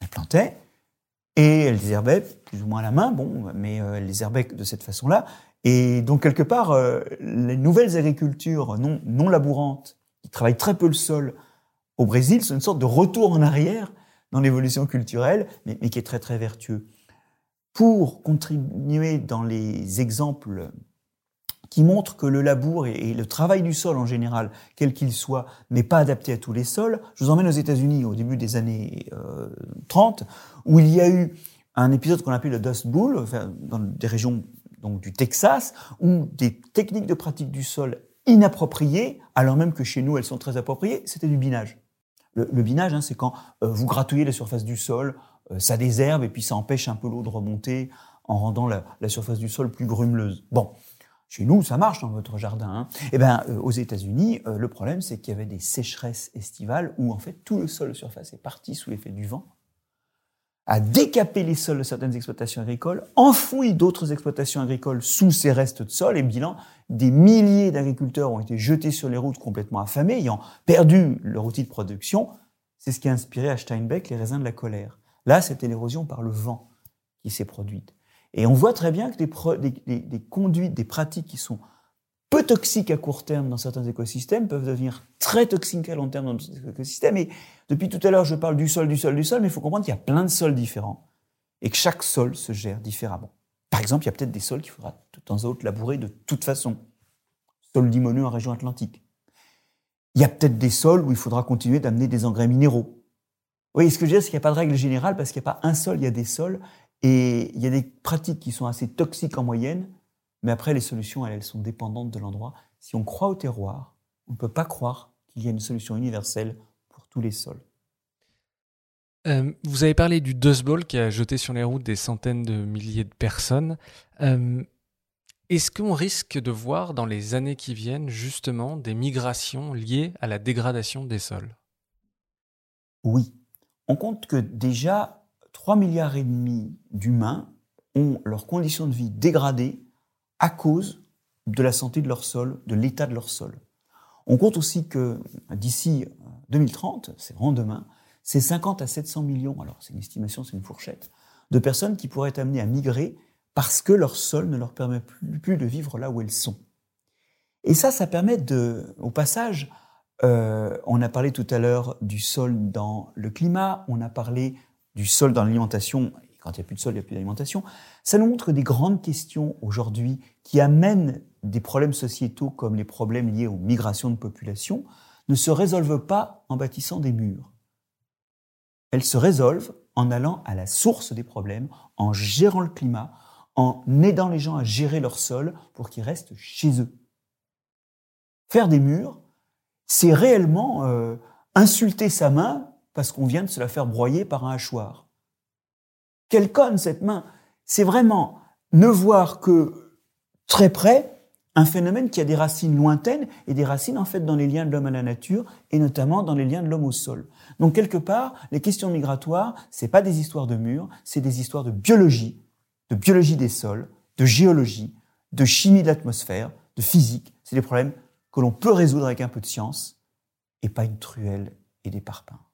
Elle plantait. Et elle désherbait plus ou moins à la main, bon, mais euh, elle désherbait de cette façon-là. Et donc, quelque part, euh, les nouvelles agricultures non, non labourantes, qui travaillent très peu le sol au Brésil, sont une sorte de retour en arrière dans l'évolution culturelle, mais, qui est très, très vertueux. Pour continuer dans les exemples qui montrent que le labour et, le travail du sol en général, quel qu'il soit, n'est pas adapté à tous les sols, je vous emmène aux États-Unis au début des années euh, 30, où il y a eu un épisode qu'on appelle le Dust Bowl, dans des régions donc du Texas, où des techniques de pratique du sol inappropriées, alors même que chez nous elles sont très appropriées, c'était du binage. Le, binage, hein, c'est quand euh, vous gratouillez la surface du sol, euh, ça désherbe et puis ça empêche un peu l'eau de remonter en rendant la, la, surface du sol plus grumeleuse. Bon, chez nous, ça marche dans votre jardin. Hein. Eh ben, euh, aux États-Unis, euh, le problème, c'est qu'il y avait des sécheresses estivales où en fait tout le sol de surface est parti sous l'effet du vent a décapé les sols de certaines exploitations agricoles, enfoui d'autres exploitations agricoles sous ces restes de sol, et bilan, des milliers d'agriculteurs ont été jetés sur les routes complètement affamés, ayant perdu leur outil de production. C'est ce qui a inspiré à Steinbeck les raisins de la colère. Là, c'était l'érosion par le vent qui s'est produite. Et on voit très bien que des, des, des conduites, des pratiques qui sont peu toxiques à court terme dans certains écosystèmes peuvent devenir très toxiques à long terme dans d'autres écosystèmes. Et depuis tout à l'heure, je parle du sol, du sol, du sol, mais il faut comprendre qu'il y a plein de sols différents et que chaque sol se gère différemment. Par exemple, il y a peut-être des sols qu'il faudra de temps en temps labourer de toute façon. Sol limoneux en région atlantique. Il y a peut-être des sols où il faudra continuer d'amener des engrais minéraux. Oui, ce que je veux dire, c'est qu'il n'y a pas de règle générale parce qu'il n'y a pas un sol, il y a des sols et il y a des pratiques qui sont assez toxiques en moyenne mais après, les solutions, elles, sont dépendantes de l'endroit. Si on croit au terroir, on ne peut pas croire qu'il y a une solution universelle pour tous les sols. Euh, vous avez parlé du Dust Bowl qui a jeté sur les routes des centaines de milliers de personnes. Euh, Est-ce qu'on risque de voir dans les années qui viennent justement des migrations liées à la dégradation des sols? Oui. On compte que déjà 3 milliards et demi d'humains ont leurs conditions de vie dégradées à cause de la santé de leur sol, de l'état de leur sol. On compte aussi que d'ici 2030, c'est vraiment demain, c'est 50 à 700 millions, alors c'est une estimation, c'est une fourchette, de personnes qui pourraient être amenées à migrer parce que leur sol ne leur permet plus, de vivre là où elles sont. Et ça, ça permet de, au passage, euh, on a parlé tout à l'heure du sol dans le climat, on a parlé du sol dans l'alimentation il n'y a plus de sol, il n'y a plus d'alimentation. Ça nous montre des grandes questions aujourd'hui qui amènent des problèmes sociétaux comme les problèmes liés aux migrations de population ne se résolvent pas en bâtissant des murs. Elles se résolvent en allant à la source des problèmes, en gérant le climat, en aidant les gens à gérer leur sol pour qu'ils restent chez eux. Faire des murs, c'est réellement euh, insulter sa main parce qu'on vient de se la faire broyer par un hachoir. Quelle conne cette main C'est vraiment ne voir que très près un phénomène qui a des racines lointaines et des racines en fait dans les liens de l'homme à la nature et notamment dans les liens de l'homme au sol. Donc quelque part, les questions migratoires, c'est pas des histoires de murs, c'est des histoires de biologie, de biologie des sols, de géologie, de chimie de l'atmosphère, de physique. C'est des problèmes que l'on peut résoudre avec un peu de science et pas une truelle et des parpaings.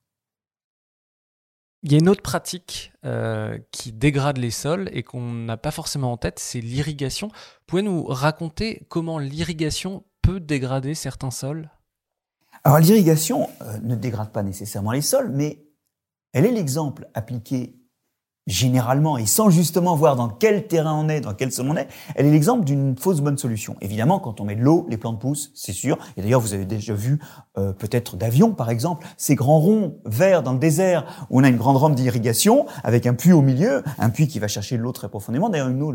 Il y a une autre pratique euh, qui dégrade les sols et qu'on n'a pas forcément en tête, c'est l'irrigation. Pouvez nous raconter comment l'irrigation peut dégrader certains sols? Alors l'irrigation euh, ne dégrade pas nécessairement les sols, mais elle est l'exemple appliqué généralement et sans justement voir dans quel terrain on est, dans quel sol on est, elle est l'exemple d'une fausse bonne solution. Évidemment, quand on met de l'eau, les plantes poussent, c'est sûr. Et d'ailleurs, vous avez déjà vu euh, peut-être d'avions, par exemple, ces grands ronds verts dans le désert où on a une grande rampe d'irrigation avec un puits au milieu, un puits qui va chercher de l'eau très profondément. D'ailleurs, une eau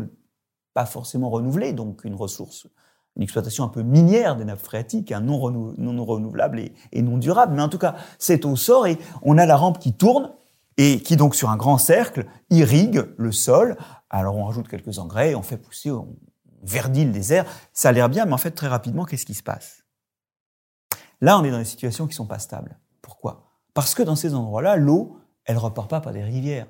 pas forcément renouvelée, donc une ressource une exploitation un peu minière des nappes phréatiques, un non, non renouvelable et, et, non durable. Mais en tout cas, cette eau sort et on a la rampe qui tourne et qui donc sur un grand cercle irrigue le sol. Alors on rajoute quelques engrais, on fait pousser, on verdit le désert. Ça a l'air bien, mais en fait très rapidement, qu'est-ce qui se passe? Là, on est dans des situations qui sont pas stables. Pourquoi? Parce que dans ces endroits-là, l'eau, elle repart pas par des rivières.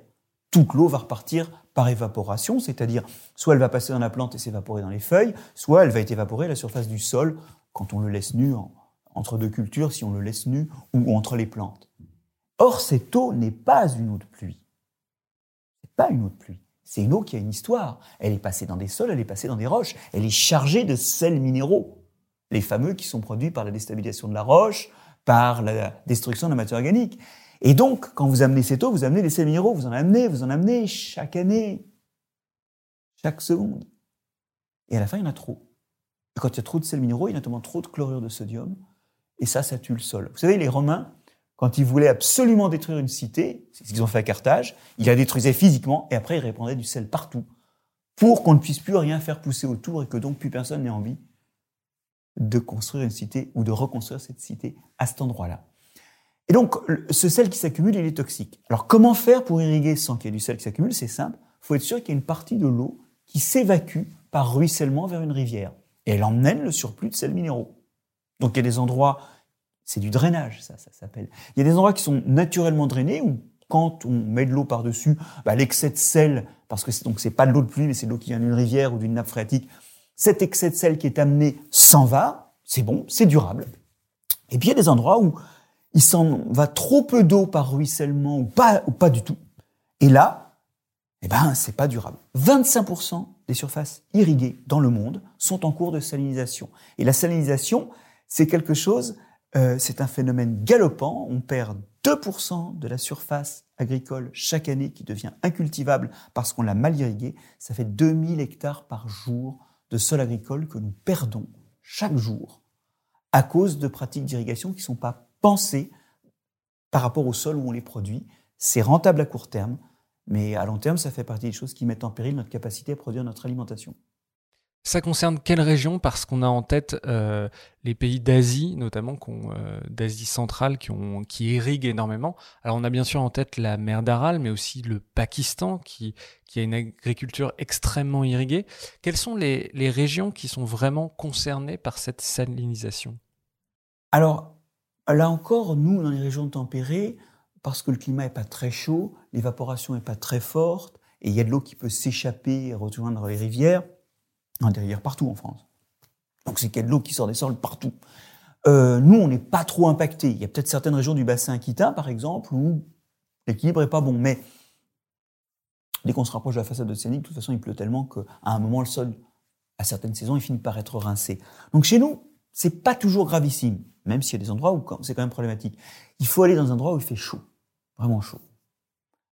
Toute l'eau va repartir par évaporation, c'est-à-dire soit elle va passer dans la plante et s'évaporer dans les feuilles, soit elle va être évaporée à la surface du sol quand on le laisse nu entre deux cultures, si on le laisse nu, ou entre les plantes. Or, cette eau n'est pas une eau de pluie. C'est pas une eau de pluie. C'est une eau qui a une histoire. Elle est passée dans des sols, elle est passée dans des roches. Elle est chargée de sels minéraux. Les fameux qui sont produits par la déstabilisation de la roche, par la destruction de la matière organique. Et donc, quand vous amenez cette eau, vous amenez des sels minéraux, vous en amenez, vous en amenez chaque année, chaque seconde. Et à la fin, il y en a trop. Et quand il y a trop de sels minéraux, il y a notamment trop de chlorure de sodium. Et ça, ça tue le sol. Vous savez, les Romains, quand ils voulaient absolument détruire une cité, c'est ce qu'ils ont fait à Carthage, ils la détruisaient physiquement et après ils répandaient du sel partout pour qu'on ne puisse plus rien faire pousser autour et que donc plus personne n'ait envie de construire une cité ou de reconstruire cette cité à cet endroit-là. Et donc, ce sel qui s'accumule, il est toxique. Alors, comment faire pour irriguer sans qu'il y ait du sel qui s'accumule? C'est simple. Il faut être sûr qu'il y a une partie de l'eau qui s'évacue par ruissellement vers une rivière. Et elle emmène le surplus de sels minéraux. Donc, il y a des endroits c'est du drainage, ça, ça s'appelle. Il y a des endroits qui sont naturellement drainés où quand on met de l'eau par-dessus, bah, l'excès de sel, parce que donc c'est pas de l'eau de pluie, mais c'est de l'eau qui vient d'une rivière ou d'une nappe phréatique, cet excès de sel qui est amené s'en va, c'est bon, c'est durable. Et puis il y a des endroits où il s'en va trop peu d'eau par ruissellement ou pas, ou pas du tout. Et là, eh ben, c'est pas durable. 25% des surfaces irriguées dans le monde sont en cours de salinisation. Et la salinisation, c'est quelque chose euh, c'est un phénomène galopant. On perd 2% de la surface agricole chaque année qui devient incultivable parce qu'on l'a mal irrigué. Ça fait 2000 hectares par jour de sol agricole que nous perdons chaque jour à cause de pratiques d'irrigation qui ne sont pas pensées par rapport au sol où on les produit. C'est rentable à court terme, mais à long terme, ça fait partie des choses qui mettent en péril notre capacité à produire notre alimentation. Ça concerne quelle région? Parce qu'on a en tête euh, les pays d'Asie, notamment euh, d'Asie centrale, qui, irriguent énormément. Alors on a bien sûr en tête la mer d'Aral, mais aussi le Pakistan, qui, qui a une agriculture extrêmement irriguée. Quelles sont les, les régions qui sont vraiment concernées par cette salinisation? Alors, là encore, nous, dans les régions tempérées, parce que le climat n'est pas très chaud, l'évaporation n'est pas très forte, et il y a de l'eau qui peut s'échapper et rejoindre les rivières, a des rivières partout en France. Donc c'est qu'il y a de l'eau qui sort des sols partout. Euh, nous, on n'est pas trop impacté. Il y a peut-être certaines régions du bassin aquitain, par exemple, où l'équilibre est pas bon. Mais dès qu'on se rapproche de la façade océanique, de toute façon, il pleut tellement qu'à un moment, le sol, à certaines saisons, il finit par être rincé. Donc chez nous, c'est pas toujours gravissime, même s'il y a des endroits où c'est quand même problématique. Il faut aller dans un endroit où il fait chaud, vraiment chaud.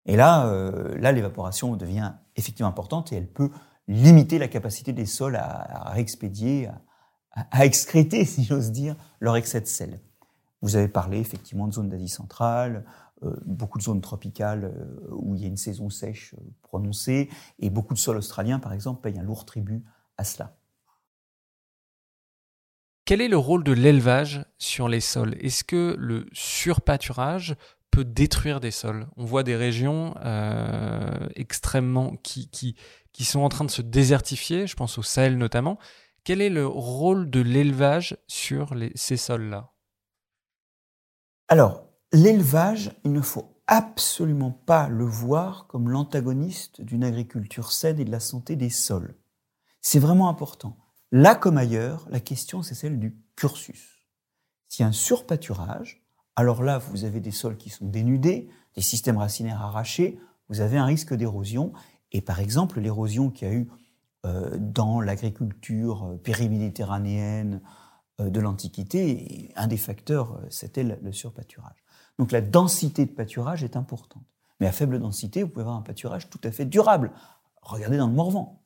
Et là, euh, là, l'évaporation devient effectivement importante et elle peut limiter la capacité des sols à, à expédier, à, excréter, si j'ose dire, leur excès de sel. Vous avez parlé effectivement de zones d'Asie centrale, euh, beaucoup de zones tropicales euh, où il y a une saison sèche euh, prononcée, et beaucoup de sols australiens, par exemple, payent un lourd tribut à cela. Quel est le rôle de l'élevage sur les sols? Est-ce que le surpâturage peut détruire des sols On voit des régions extrêmement qui, qui, qui sont en train de se désertifier, je pense au Sahel notamment. Quel est le rôle de l'élevage sur ces sols-là? Alors, l'élevage, il ne faut absolument pas le voir comme l'antagoniste d'une agriculture saine et de la santé des sols. C'est vraiment important. Là comme ailleurs, la question c'est celle du cursus. S'il y a un surpâturage, alors là vous avez des sols qui sont dénudés, des systèmes racinaires arrachés, vous avez un risque d'érosion et par exemple, l'érosion qu'il y a eu euh, dans l'agriculture euh, périméditerranéenne, euh, de l'Antiquité. Un des facteurs, c'était le surpâturage. Donc la densité de pâturage est importante. Mais à faible densité, vous pouvez avoir un pâturage tout à fait durable. Regardez dans le Morvan.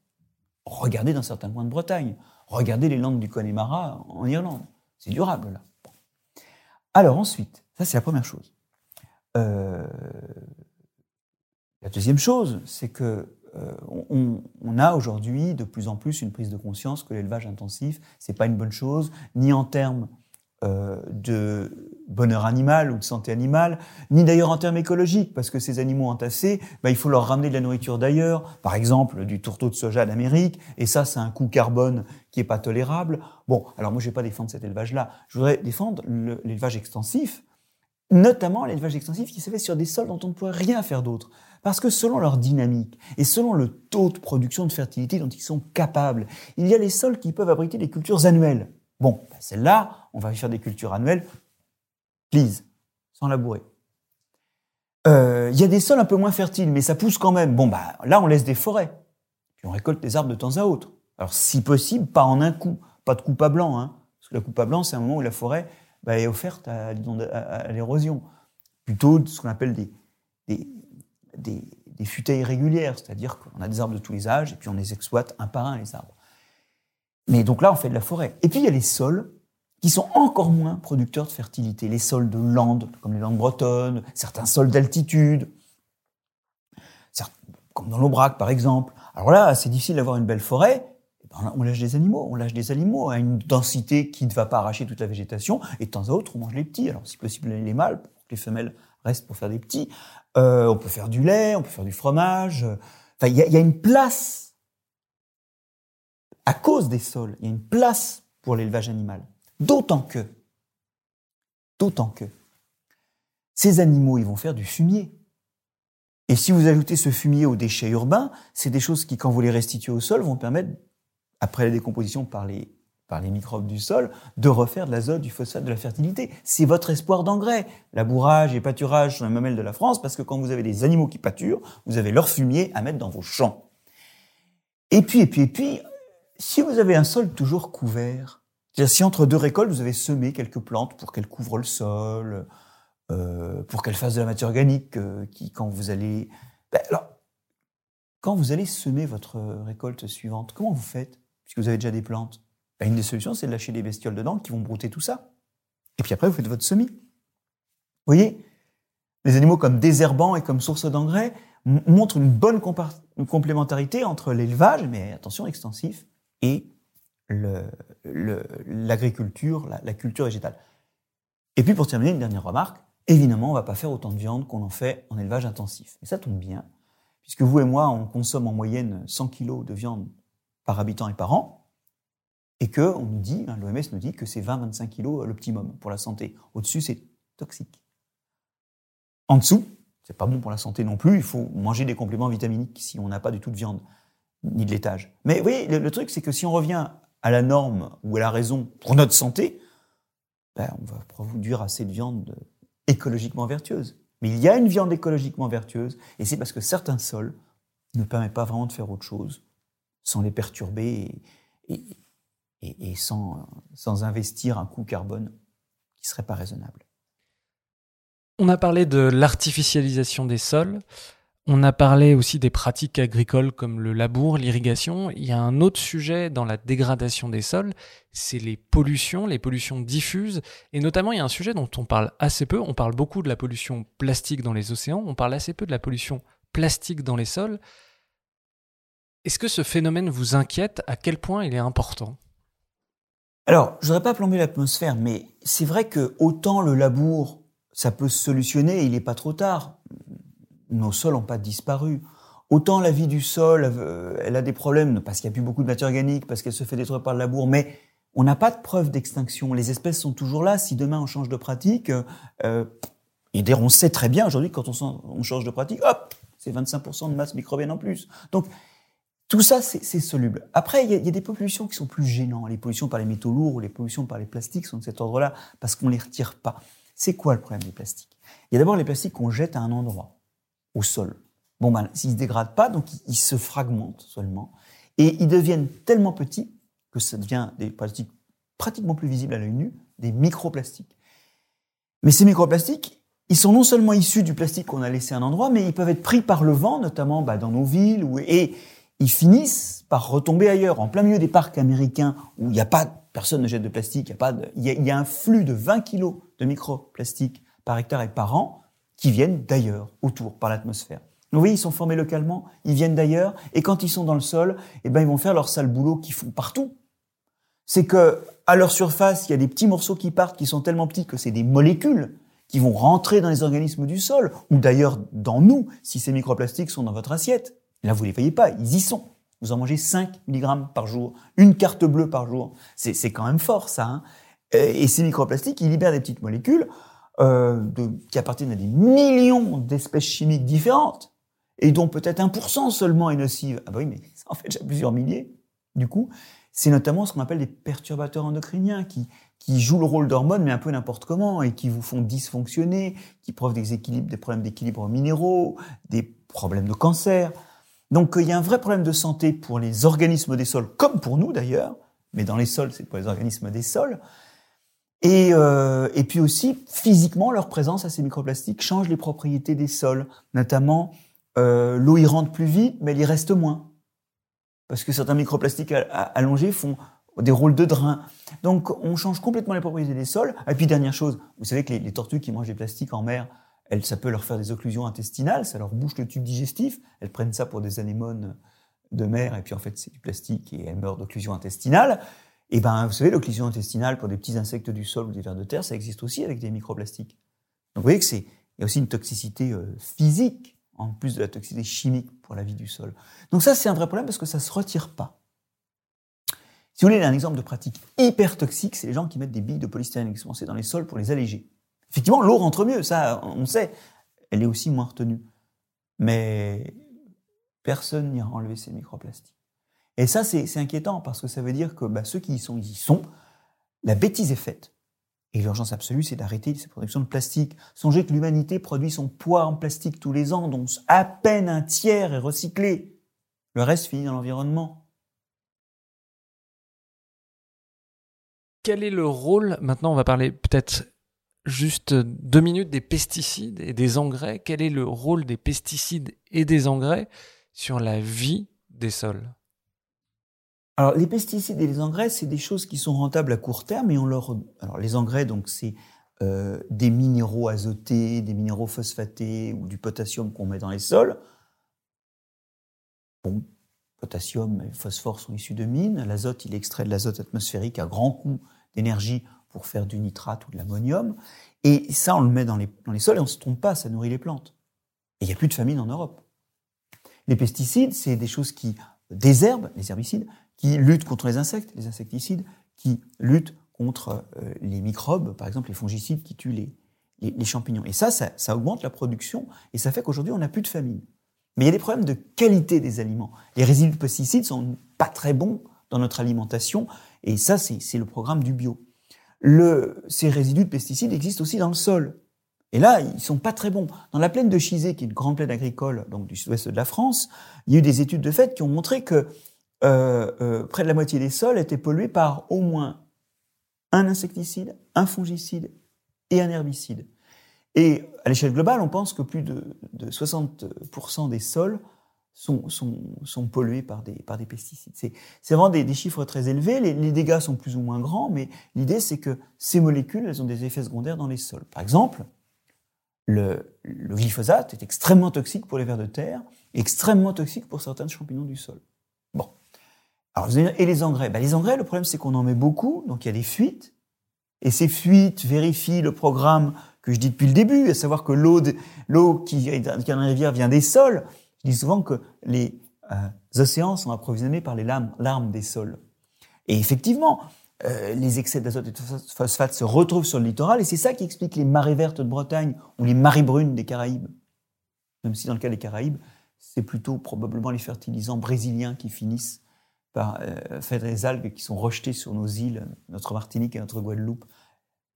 Regardez dans certains coins de Bretagne. Regardez les landes du Connemara en Irlande. C'est durable, là. Alors ensuite, ça c'est la première chose. Euh, la deuxième chose, c'est que euh, on, a aujourd'hui de plus en plus une prise de conscience que l'élevage intensif, c'est pas une bonne chose, ni en termes euh, de bonheur animal ou de santé animale, ni d'ailleurs en termes écologiques, parce que ces animaux entassés, bah, il faut leur ramener de la nourriture d'ailleurs, par exemple du tourteau de soja d'Amérique, et ça, c'est un coût carbone qui est pas tolérable. Bon, alors moi, je vais pas défendre cet élevage-là, je voudrais défendre l'élevage extensif, notamment l'élevage extensif qui se fait sur des sols dont on ne pourrait rien faire d'autre. Parce que selon leur dynamique et selon le taux de production de fertilité dont ils sont capables, il y a les sols qui peuvent abriter des cultures annuelles. Bon, bah, celle-là, on va faire des cultures annuelles, please, sans labourer. Euh, il y a des sols un peu moins fertiles, mais ça pousse quand même. Bon, bah, là, on laisse des forêts. Puis on récolte des arbres de temps à autre. Alors, si possible, pas en un coup. Pas de coupe à blanc. Hein, parce que la coupe à blanc, c'est un moment où la forêt bah, est offerte à, l'érosion. Plutôt ce qu'on appelle des, des, des, des futailles régulières, c'est-à-dire qu'on a des arbres de tous les âges et puis on les exploite un par un, les arbres. Mais donc là, on fait de la forêt. Et puis il y a les sols qui sont encore moins producteurs de fertilité. Les sols de landes, comme les landes bretonnes, certains sols d'altitude, comme dans l'Aubrac par exemple. Alors là, c'est difficile d'avoir une belle forêt. Eh ben, on lâche des animaux, on lâche des animaux à une densité qui ne va pas arracher toute la végétation, et de temps à autre, on mange les petits. Alors, si possible, les mâles, pour que les femelles restent pour faire des petits. Euh, on peut faire du lait, on peut faire du fromage. Enfin, il y, y a, une place, à cause des sols, il y a une place pour l'élevage animal. D'autant que, d'autant que, ces animaux, ils vont faire du fumier. Et si vous ajoutez ce fumier aux déchets urbains, c'est des choses qui, quand vous les restituez au sol, vont permettre, après la décomposition par les par les microbes du sol, de refaire de l'azote, du phosphate, de la fertilité. C'est votre espoir d'engrais. Labourage et pâturage sont les mamelles de la France parce que quand vous avez des animaux qui pâturent, vous avez leur fumier à mettre dans vos champs. Et puis, et puis, et puis, si vous avez un sol toujours couvert, c'est-à-dire si entre deux récoltes, vous avez semé quelques plantes pour qu'elles couvrent le sol, euh, pour qu'elles fassent de la matière organique, euh, qui, quand vous allez... Ben, alors, quand vous allez semer votre récolte suivante, comment vous faites? Puisque vous avez déjà des plantes. Bah, une des solutions, c'est de lâcher des bestioles dedans qui vont brouter tout ça. Et puis après, vous faites votre semis. Vous voyez? Les animaux comme désherbants et comme source d'engrais montrent une bonne complémentarité entre l'élevage, mais attention, extensif, et l'agriculture, la, culture végétale. Et puis pour terminer, une dernière remarque, évidemment, on ne va pas faire autant de viande qu'on en fait en élevage intensif. Et ça tombe bien, puisque vous et moi, on consomme en moyenne 100 kg de viande par habitant et par an et que on nous dit, hein, l'OMS nous dit que c'est 20-25 kilos l'optimum pour la santé. Au-dessus, c'est toxique. En dessous, c'est pas bon pour la santé non plus. Il faut manger des compléments vitaminiques si on n'a pas du tout de viande ni de laitage. Mais vous voyez, le, truc, c'est que si on revient à la norme ou à la raison pour notre santé, ben, on va produire assez de viande écologiquement vertueuse. Mais il y a une viande écologiquement vertueuse, et c'est parce que certains sols ne permettent pas vraiment de faire autre chose sans les perturber et, sans, sans investir un coût carbone qui serait pas raisonnable. On a parlé de l'artificialisation des sols. On a parlé aussi des pratiques agricoles comme le labour, l'irrigation. Il y a un autre sujet dans la dégradation des sols, c'est les pollutions, les pollutions diffuses. Et notamment, il y a un sujet dont on parle assez peu. On parle beaucoup de la pollution plastique dans les océans. On parle assez peu de la pollution plastique dans les sols. Est-ce que ce phénomène vous inquiète? À quel point il est important? Alors, je voudrais pas plomber l'atmosphère, mais c'est vrai que autant le labour, ça peut se solutionner, il n'est pas trop tard. Nos sols n'ont pas disparu. Autant la vie du sol, euh, elle a des problèmes parce qu'il n'y a plus beaucoup de matière organique, parce qu'elle se fait détruire par le labour, mais on n'a pas de preuve d'extinction. Les espèces sont toujours là. Si demain on change de pratique, euh, et d'ailleurs on sait très bien aujourd'hui quand on, on change de pratique, hop, c'est 25% de masse microbienne en plus. Donc tout ça, c'est soluble. Après, il y, a des pollutions qui sont plus gênantes. Les pollutions par les métaux lourds ou les pollutions par les plastiques sont de cet ordre-là parce qu'on ne les retire pas. C'est quoi le problème des plastiques? Il y a d'abord les plastiques qu'on jette à un endroit, au sol. Bon, ben, s'ils ne se dégradent pas, donc ils, se fragmentent seulement. Et ils deviennent tellement petits que ça devient des plastiques pratiquement plus visibles à l'œil nu, des microplastiques. Mais ces microplastiques, ils sont non seulement issus du plastique qu'on a laissé à un endroit, mais ils peuvent être pris par le vent, notamment bah, dans nos villes, et ils finissent par retomber ailleurs, en plein milieu des parcs américains où il n'y a pas, personne ne jette de plastique, il y a y a un flux de 20 kilos de microplastiques par hectare et par an qui viennent d'ailleurs, autour, par l'atmosphère. Donc oui, ils sont formés localement, ils viennent d'ailleurs, et quand ils sont dans le sol, eh ben, ils vont faire leur sale boulot qu'ils font partout. C'est que, à leur surface, il y a des petits morceaux qui partent qui sont tellement petits que c'est des molécules qui vont rentrer dans les organismes du sol, ou d'ailleurs dans nous, si ces microplastiques sont dans votre assiette. Là, vous les voyez pas, ils y sont. Vous en mangez 5 mg par jour, une carte bleue par jour. C'est quand même fort, ça. Hein et ces microplastiques, ils libèrent des petites molécules euh, de, qui appartiennent à des millions d'espèces chimiques différentes, et dont peut-être 1% seulement est nocive. Ah bah oui, mais en fait déjà plusieurs milliers. Du coup, c'est notamment ce qu'on appelle des perturbateurs endocriniens qui, jouent le rôle d'hormones, mais un peu n'importe comment, et qui vous font dysfonctionner, qui provoquent des, des problèmes d'équilibre minéraux, des problèmes de cancer. Donc il y a un vrai problème de santé pour les organismes des sols, comme pour nous d'ailleurs, mais dans les sols, c'est pour les organismes des sols. Et, euh, et puis aussi, physiquement, leur présence à ces microplastiques change les propriétés des sols. Notamment, euh, l'eau y rentre plus vite, mais elle y reste moins. Parce que certains microplastiques allongés font des rôles de drain. Donc, on change complètement les propriétés des sols. Et puis, dernière chose, vous savez que les, tortues qui mangent des plastiques en mer, elles, ça peut leur faire des occlusions intestinales, ça leur bouche le tube digestif. Elles prennent ça pour des anémones de mer, et puis en fait, c'est du plastique et elles meurent d'occlusion intestinale. Et ben, vous savez, l'occlusion intestinale pour des petits insectes du sol ou des vers de terre, ça existe aussi avec des microplastiques. Donc vous voyez que c'est, il y a aussi une toxicité euh, physique en plus de la toxicité chimique pour la vie du sol. Donc ça, c'est un vrai problème parce que ça se retire pas. Si vous voulez un exemple de pratique hyper toxique, c'est les gens qui mettent des billes de polystyrène expansées dans les sols pour les alléger. Effectivement, l'eau rentre mieux, ça, on sait. Elle est aussi moins retenue. Mais personne n'ira enlever ces microplastiques. Et ça, c'est inquiétant parce que ça veut dire que bah, ceux qui y sont, ils y sont. La bêtise est faite. Et l'urgence absolue, c'est d'arrêter ces productions de plastique. Songez que l'humanité produit son poids en plastique tous les ans, dont à peine un tiers est recyclé. Le reste finit dans l'environnement. Quel est le rôle, maintenant on va parler peut-être juste deux minutes des pesticides et des engrais. Quel est le rôle des pesticides et des engrais sur la vie des sols? Les pesticides et les engrais, c'est des choses qui sont rentables à court terme et on leur. Les engrais, donc, c'est euh, des minéraux azotés, des minéraux phosphatés ou du potassium qu'on met dans les sols. Bon, potassium et phosphore sont issus de mines. L'azote, il est extrait de l'azote atmosphérique à grand coût d'énergie pour faire du nitrate ou de l'ammonium. Et ça, on le met dans les, dans les sols et on ne se trompe pas, ça nourrit les plantes. Et il n'y a plus de famine en Europe. Les pesticides, c'est des choses qui désherbent, les herbicides, qui luttent contre les insectes, les insecticides, qui luttent contre euh, les microbes, par exemple les fongicides qui tuent les, les, champignons. Et ça, ça, ça, augmente la production et ça fait qu'aujourd'hui, on n'a plus de famine. Mais il y a des problèmes de qualité des aliments. Les résidus de pesticides sont pas très bons dans notre alimentation et ça, c'est le programme du bio. Le, ces résidus de pesticides existent aussi dans le sol. Et là, ils sont pas très bons. Dans la plaine de Chizé, qui est une grande plaine agricole donc du sud-ouest de la France, il y a eu des études de fait qui ont montré que près de la moitié des sols étaient pollués par au moins un insecticide, un fongicide et un herbicide. Et à l'échelle globale, on pense que plus de, 60% des sols sont, pollués par des, par des pesticides. C'est vraiment des, chiffres très élevés. Les, dégâts sont plus ou moins grands, mais l'idée, c'est que ces molécules, elles ont des effets secondaires dans les sols. Par exemple, le, le glyphosate est extrêmement toxique pour les vers de terre, extrêmement toxique pour certains champignons du sol. Et les engrais? Ben, Les engrais, le problème, c'est qu'on en met beaucoup, donc il y a des fuites. Et ces fuites vérifient le programme que je dis depuis le début, à savoir que l'eau qui, est dans la rivière vient des sols. Je dis souvent que les euh, océans sont approvisionnés par les larmes, larmes des sols. Et effectivement, euh, les excès d'azote et de phosphate se retrouvent sur le littoral, et c'est ça qui explique les marées vertes de Bretagne ou les marées brunes des Caraïbes. Même si dans le cas des Caraïbes, c'est plutôt probablement les fertilisants brésiliens qui finissent par euh, faire des algues qui sont rejetées sur nos îles, notre Martinique et notre Guadeloupe.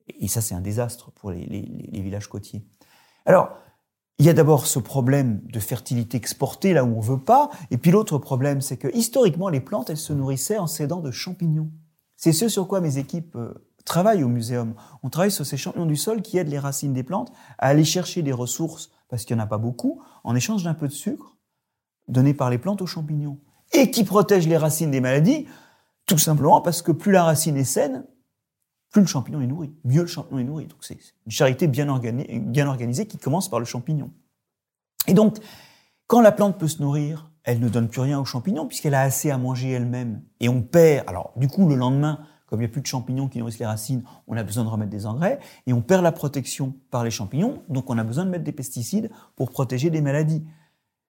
Et ça, c'est un désastre pour les, villages côtiers. Alors, il y a d'abord ce problème de fertilité exportée là où on veut pas, et puis l'autre problème, c'est que historiquement, les plantes, elles se nourrissaient en s'aidant de champignons. C'est ce sur quoi mes équipes euh, travaillent au muséum. On travaille sur ces champignons du sol qui aident les racines des plantes à aller chercher des ressources, parce qu'il n'y en a pas beaucoup, en échange d'un peu de sucre donné par les plantes aux champignons. Et qui protègent les racines des maladies, tout simplement parce que plus la racine est saine, plus le champignon est nourri, mieux le champignon est nourri. Donc c'est une charité bien, bien organisée qui commence par le champignon. Et donc, quand la plante peut se nourrir, elle ne donne plus rien aux champignons puisqu'elle a assez à manger elle-même. Et on perd, alors du coup le lendemain, comme il n'y a plus de champignons qui nourrissent les racines, on a besoin de remettre des engrais et on perd la protection par les champignons, donc on a besoin de mettre des pesticides pour protéger des maladies.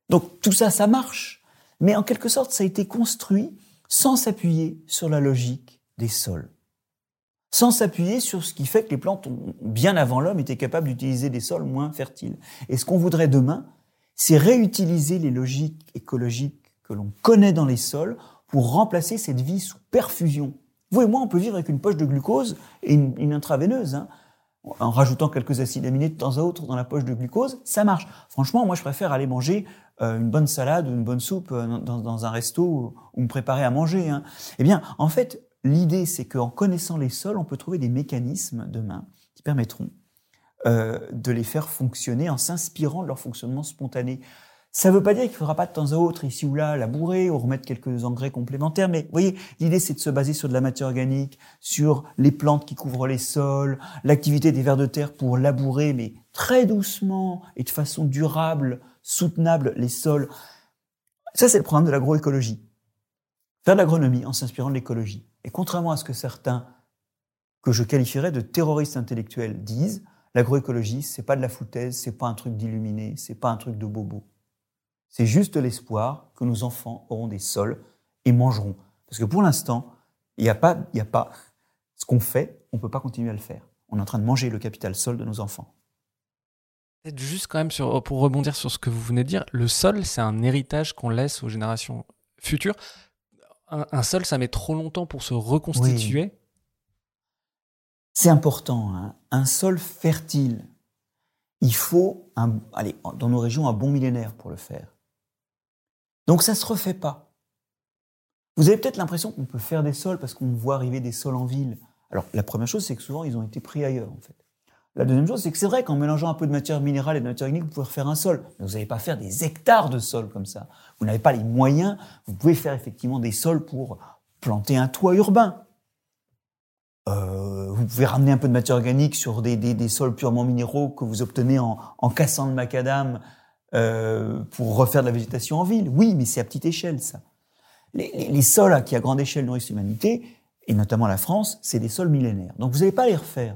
Donc tout ça, ça marche. Mais en quelque sorte, ça a été construit sans s'appuyer sur la logique des sols. Sans s'appuyer sur ce qui fait que les plantes, bien avant l'homme, étaient capables d'utiliser des sols moins fertiles. Et ce qu'on voudrait demain, c'est réutiliser les logiques écologiques que l'on connaît dans les sols pour remplacer cette vie sous perfusion. Vous et moi, on peut vivre avec une poche de glucose et une, intraveineuse. Hein. En rajoutant quelques acides aminés de temps à autre dans la poche de glucose, ça marche. Franchement, moi, je préfère aller manger euh, une bonne salade ou une bonne soupe euh, dans, un resto ou me préparer à manger. Hein. Eh bien, en fait, l'idée, c'est qu'en connaissant les sols, on peut trouver des mécanismes demain qui permettront euh, de les faire fonctionner en s'inspirant de leur fonctionnement spontané. Ça ne veut pas dire qu'il ne faudra pas de temps à autre, ici ou là, labourer ou remettre quelques engrais complémentaires, mais vous voyez, l'idée c'est de se baser sur de la matière organique, sur les plantes qui couvrent les sols, l'activité des vers de terre pour labourer, mais très doucement et de façon durable, soutenable, les sols. Ça, c'est le programme de l'agroécologie. Faire de l'agronomie en s'inspirant de l'écologie. Et contrairement à ce que certains, que je qualifierais de terroristes intellectuels, disent, L'agroécologie, c'est pas de la foutaise, c'est pas un truc d'illuminé, c'est pas un truc de bobo. C'est juste l'espoir que nos enfants auront des sols et mangeront. Parce que pour l'instant, il n'y a pas, il a pas ce qu'on fait, on peut pas continuer à le faire. On est en train de manger le capital sol de nos enfants. Juste quand même sur, pour rebondir sur ce que vous venez de dire, le sol, c'est un héritage qu'on laisse aux générations futures. Un, sol, ça met trop longtemps pour se reconstituer. C'est important, hein. un sol fertile. Il faut, un, allez, dans nos régions, un bon millénaire pour le faire. Donc ça ne se refait pas. Vous avez peut-être l'impression qu'on peut faire des sols parce qu'on voit arriver des sols en ville. Alors la première chose, c'est que souvent ils ont été pris ailleurs en fait. La deuxième chose, c'est que c'est vrai qu'en mélangeant un peu de matière minérale et de matière organique, vous pouvez refaire un sol. Mais vous n'allez pas faire des hectares de sol comme ça. Vous n'avez pas les moyens. Vous pouvez faire effectivement des sols pour planter un toit urbain. Euh, vous pouvez ramener un peu de matière organique sur des, sols purement minéraux que vous obtenez en, en cassant le macadam euh, pour refaire de la végétation en ville. Oui, mais c'est à petite échelle, ça. Les, sols qui, à grande échelle, nourrissent l'humanité, et notamment la France, c'est des sols millénaires. Donc vous n'allez pas les refaire.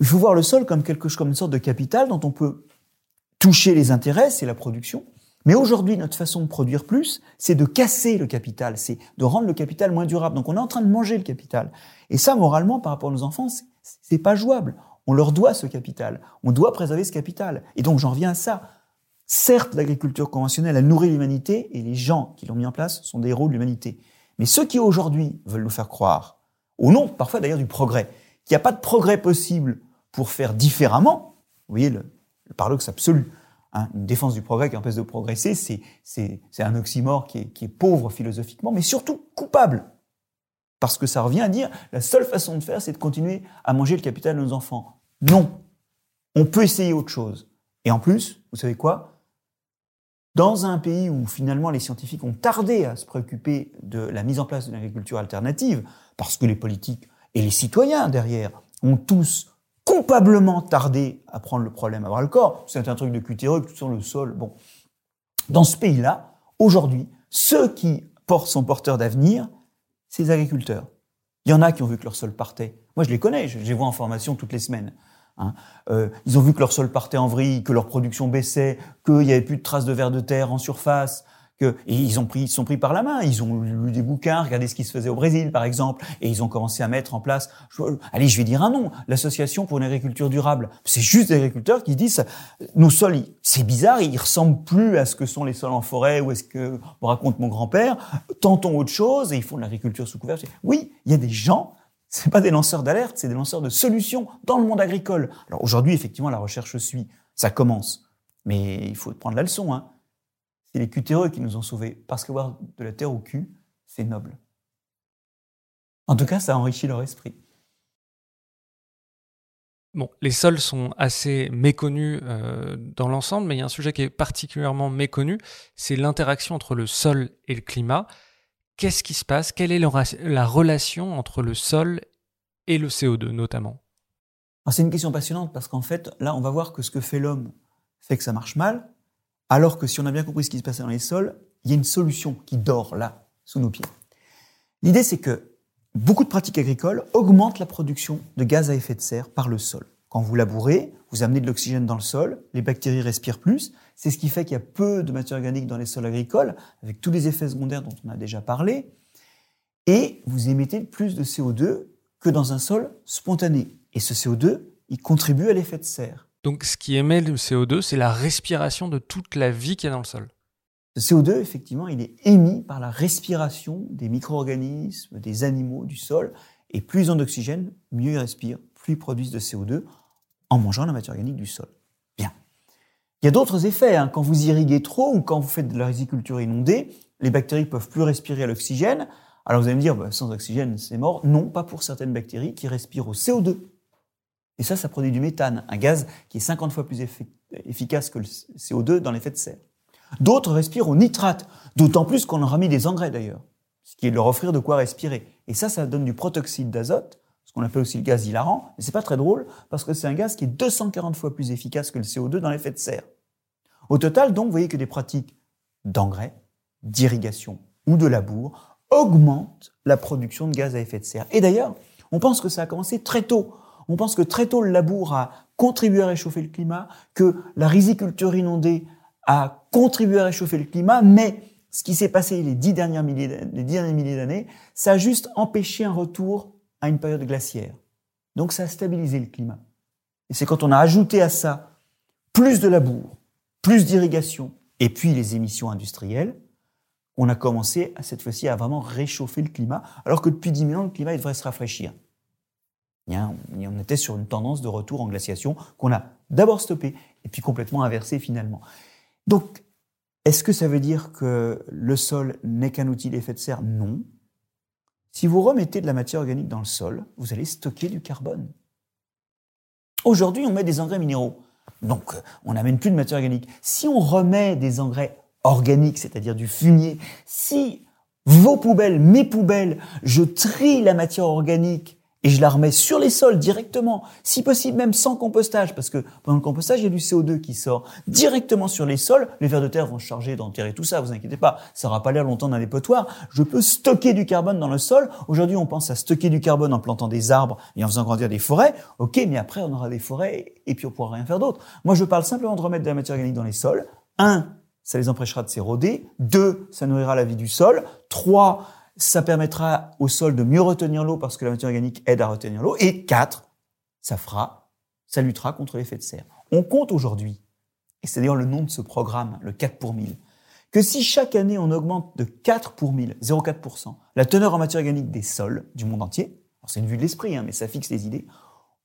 Il faut voir le sol comme quelque chose, comme une sorte de capital dont on peut toucher les intérêts, c'est la production, mais aujourd'hui, notre façon de produire plus, c'est de casser le capital, c'est de rendre le capital moins durable. Donc on est en train de manger le capital. Et ça, moralement, par rapport à nos enfants, c'est pas jouable. On leur doit ce capital. On doit préserver ce capital. Et donc j'en reviens à ça. Certes, l'agriculture conventionnelle a nourri l'humanité et les gens qui l'ont mis en place sont des héros de l'humanité. Mais ceux qui aujourd'hui veulent nous faire croire, au nom parfois d'ailleurs du progrès, qu'il n'y a pas de progrès possible pour faire différemment, vous voyez le, le paradoxe absolu, Hein, une défense du progrès qui empêche de progresser, c'est un oxymore qui est, qui est pauvre philosophiquement, mais surtout coupable. Parce que ça revient à dire, la seule façon de faire, c'est de continuer à manger le capital de nos enfants. Non. On peut essayer autre chose. Et en plus, vous savez quoi? Dans un pays où finalement les scientifiques ont tardé à se préoccuper de la mise en place de l'agriculture alternative, parce que les politiques et les citoyens derrière ont tous coupablement tardé à prendre le problème à bras le corps. C'est un truc de cutéreux, sur le sol. Bon. Dans ce pays-là, aujourd'hui, ceux qui portent, sont porteurs d'avenir, c'est les agriculteurs. Il y en a qui ont vu que leur sol partait. Moi, je les connais, je les vois en formation toutes les semaines. Hein. Euh, ils ont vu que leur sol partait en vrille, que leur production baissait, qu'il n'y avait plus de traces de vers de terre en surface, que, et ils ont pris, ils sont pris par la main. Ils ont lu des bouquins, regardé ce qui se faisait au Brésil, par exemple, et ils ont commencé à mettre en place. allez, je vais dire un nom. L'association pour une agriculture durable. C'est juste des agriculteurs qui disent nos sols, c'est bizarre, ils ressemblent plus à ce que sont les sols en forêt ou est-ce que me raconte mon grand-père. Tentons autre chose et ils font de l'agriculture sous couverture. Oui, il y a des gens. C'est pas des lanceurs d'alerte, c'est des lanceurs de solutions dans le monde agricole. Alors aujourd'hui, effectivement, la recherche suit, ça commence, mais il faut prendre la leçon. Hein c'est les cutéreux qui nous ont sauvés. Parce qu'avoir de la terre au cul, c'est noble. En tout cas, ça enrichit leur esprit. Bon, les sols sont assez méconnus euh, dans l'ensemble, mais il y a un sujet qui est particulièrement méconnu, c'est l'interaction entre le sol et le climat. Qu'est-ce qui se passe? Quelle est la relation entre le sol et le CO2 notamment? C'est une question passionnante parce qu'en fait, là, on va voir que ce que fait l'homme fait que ça marche mal, alors que si on a bien compris ce qui se passait dans les sols, il y a une solution qui dort là, sous nos pieds. L'idée, c'est que beaucoup de pratiques agricoles augmentent la production de gaz à effet de serre par le sol. Quand vous labourez, vous amenez de l'oxygène dans le sol, les bactéries respirent plus. C'est ce qui fait qu'il y a peu de matière organique dans les sols agricoles, avec tous les effets secondaires dont on a déjà parlé. Et vous émettez plus de CO2 que dans un sol spontané. Et ce CO2, il contribue à l'effet de serre. Donc ce qui émet le CO2, c'est la respiration de toute la vie qui est dans le sol. Le CO2, effectivement, il est émis par la respiration des micro-organismes, des animaux, du sol. Et plus ils ont d'oxygène, mieux ils respirent, plus ils produisent de CO2 en mangeant la matière organique du sol. Bien. Il y a d'autres effets. Hein. Quand vous irriguez trop ou quand vous faites de la riziculture inondée, les bactéries peuvent plus respirer à l'oxygène. Alors vous allez me dire, bah, sans oxygène, c'est mort. Non, pas pour certaines bactéries qui respirent au CO2. Et ça, ça produit du méthane, un gaz qui est 50 fois plus efficace que le CO2 dans l'effet de serre. D'autres respirent au nitrate, d'autant plus qu'on leur a mis des engrais d'ailleurs, ce qui est de leur offrir de quoi respirer. Et ça, ça donne du protoxyde d'azote, ce qu'on appelle aussi le gaz hilarant, mais c'est pas très drôle parce que c'est un gaz qui est 240 fois plus efficace que le CO2 dans l'effet de serre. Au total, donc, vous voyez que des pratiques d'engrais, d'irrigation ou de labour augmentent la production de gaz à effet de serre. Et d'ailleurs, on pense que ça a commencé très tôt. On pense que très tôt le labour a contribué à réchauffer le climat, que la riziculture inondée a contribué à réchauffer le climat, mais ce qui s'est passé les dix, dernières milliers, derniers milliers d'années, ça a juste empêché un retour à une période glaciaire. Donc ça a stabilisé le climat. Et c'est quand on a ajouté à ça plus de labour, plus d'irrigation, et puis les émissions industrielles, on a commencé à cette fois-ci à vraiment réchauffer le climat, alors que depuis 10 000 ans, le climat devrait se rafraîchir. On était sur une tendance de retour en glaciation qu'on a d'abord stoppé et puis complètement inversé finalement. Donc, est-ce que ça veut dire que le sol n'est qu'un outil d'effet de serre? Non. Si vous remettez de la matière organique dans le sol, vous allez stocker du carbone. Aujourd'hui, on met des engrais minéraux. Donc, on n'amène plus de matière organique. Si on remet des engrais organiques, c'est-à-dire du fumier, si vos poubelles, mes poubelles, je trie la matière organique et je la remets sur les sols directement, si possible même sans compostage, parce que pendant le compostage, il y a du CO2 qui sort directement sur les sols. Les vers de terre vont charger d'enterrer tout ça, vous inquiétez pas, ça n'aura pas l'air longtemps dans les potoirs. Je peux stocker du carbone dans le sol. Aujourd'hui, on pense à stocker du carbone en plantant des arbres et en faisant grandir des forêts. Ok, mais après, on aura des forêts et puis on pourra rien faire d'autre. Moi, je parle simplement de remettre de la matière organique dans les sols. Un, ça les empêchera de s'éroder. Deux, ça nourrira la vie du sol. Trois, ça permettra au sol de mieux retenir l'eau parce que la matière organique aide à retenir l'eau. Et quatre, ça fera, ça luttera contre l'effet de serre. On compte aujourd'hui, et c'est d'ailleurs le nom de ce programme, le 4 pour 1000, que si chaque année on augmente de 4 pour 1000, 0,4%, la teneur en matière organique des sols du monde entier, c'est une vue de l'esprit, hein, mais ça fixe les idées,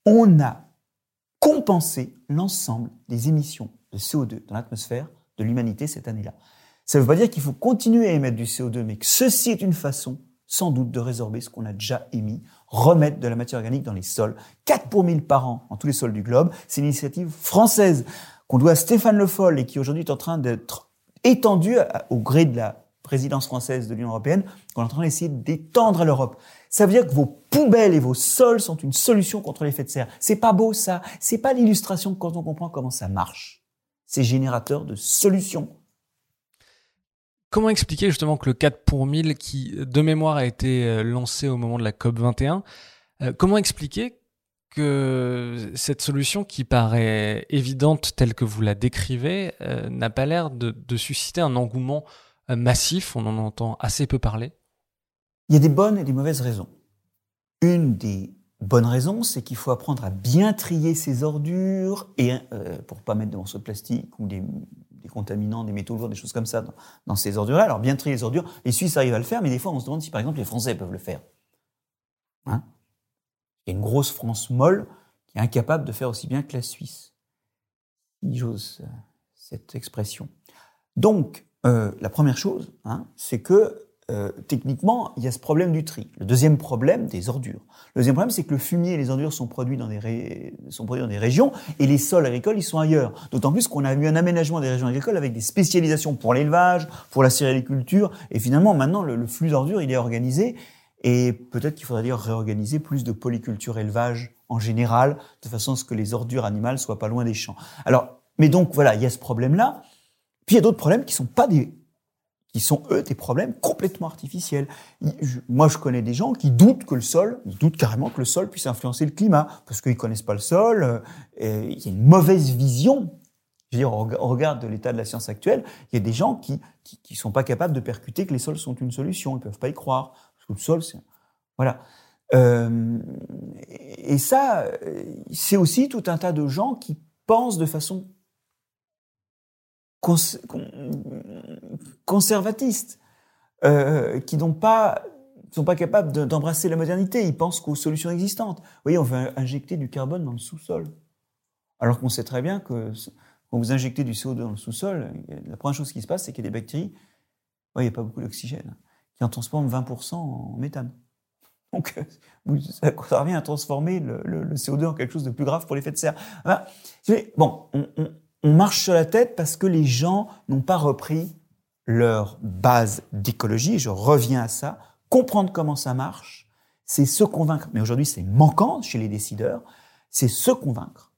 on a compensé l'ensemble des émissions de CO2 dans l'atmosphère de l'humanité cette année-là. Ça ne veut pas dire qu'il faut continuer à émettre du CO2, mais que ceci est une façon, sans doute, de résorber ce qu'on a déjà émis, remettre de la matière organique dans les sols. 4 pour 1000 par an dans tous les sols du globe. C'est une initiative française qu'on doit à Stéphane Le Foll et qui aujourd'hui est en train d'être étendue au gré de la présidence française de l'Union européenne, qu'on est en train d'essayer d'étendre à l'Europe. Ça veut dire que vos poubelles et vos sols sont une solution contre l'effet de serre. C'est pas beau ça. C'est pas l'illustration quand on comprend comment ça marche. C'est générateur de solutions Comment expliquer justement que le 4 pour 1000 qui, de mémoire, a été euh, lancé au moment de la COP 21, euh, comment expliquer que cette solution qui paraît évidente telle que vous la décrivez euh, n'a pas l'air de, susciter un engouement massif, on en entend assez peu parler Il y a des bonnes et des mauvaises raisons. Une des bonnes raisons, c'est qu'il faut apprendre à bien trier ses ordures et pour pas mettre de morceaux de plastique ou des des contaminants, des métaux lourds, des choses comme ça dans, ces ordures-là. Alors bien trier les ordures, les Suisses arrivent à le faire, mais des fois on se demande si par exemple les Français peuvent le faire. Hein? Il y a une grosse France molle qui est incapable de faire aussi bien que la Suisse, si j'ose euh, cette expression. Donc, euh, la première chose, hein, c'est que euh, techniquement, il y a ce problème du tri. Le deuxième problème, des ordures. Le deuxième problème, c'est que le fumier et les ordures sont produits dans des, sont produits dans des régions et les sols agricoles, ils sont ailleurs. D'autant plus qu'on a eu un aménagement des régions agricoles avec des spécialisations pour l'élevage, pour la céréaliculture. Et finalement, maintenant, le, flux d'ordures, il est organisé. Et peut-être qu'il faudrait dire réorganiser plus de polyculture élevage en général, de façon à ce que les ordures animales soient pas loin des champs. Alors, mais donc voilà, il y a ce problème-là. Puis il y a d'autres problèmes qui sont pas des qui sont eux des problèmes complètement artificiels. Moi, je connais des gens qui doutent que le sol, ils doutent carrément que le sol puisse influencer le climat parce qu'ils connaissent pas le sol. Euh, il y a une mauvaise vision. Je veux dire, au regard de l'état de la science actuelle, il y a des gens qui, qui, sont pas capables de percuter que les sols sont une solution. Ils peuvent pas y croire parce que le sol, c'est voilà. Euh, et ça, c'est aussi tout un tas de gens qui pensent de façon conservatistes, euh, qui n'ont pas sont pas capables d'embrasser la modernité. Ils pensent qu'aux solutions existantes. Vous voyez, on va injecter du carbone dans le sous-sol. Alors qu'on sait très bien que quand vous injectez du CO2 dans le sous-sol, la première chose qui se passe, c'est qu'il y a des bactéries, il n'y a pas beaucoup d'oxygène, qui en transforment 20% en méthane. Donc, ça revient à transformer le, CO2 en quelque chose de plus grave pour l'effet de serre. bon, on, on marche sur la tête parce que les gens n'ont pas repris leur base d'écologie. Je reviens à ça. Comprendre comment ça marche, c'est se convaincre. Mais aujourd'hui, c'est manquant chez les décideurs. C'est se convaincre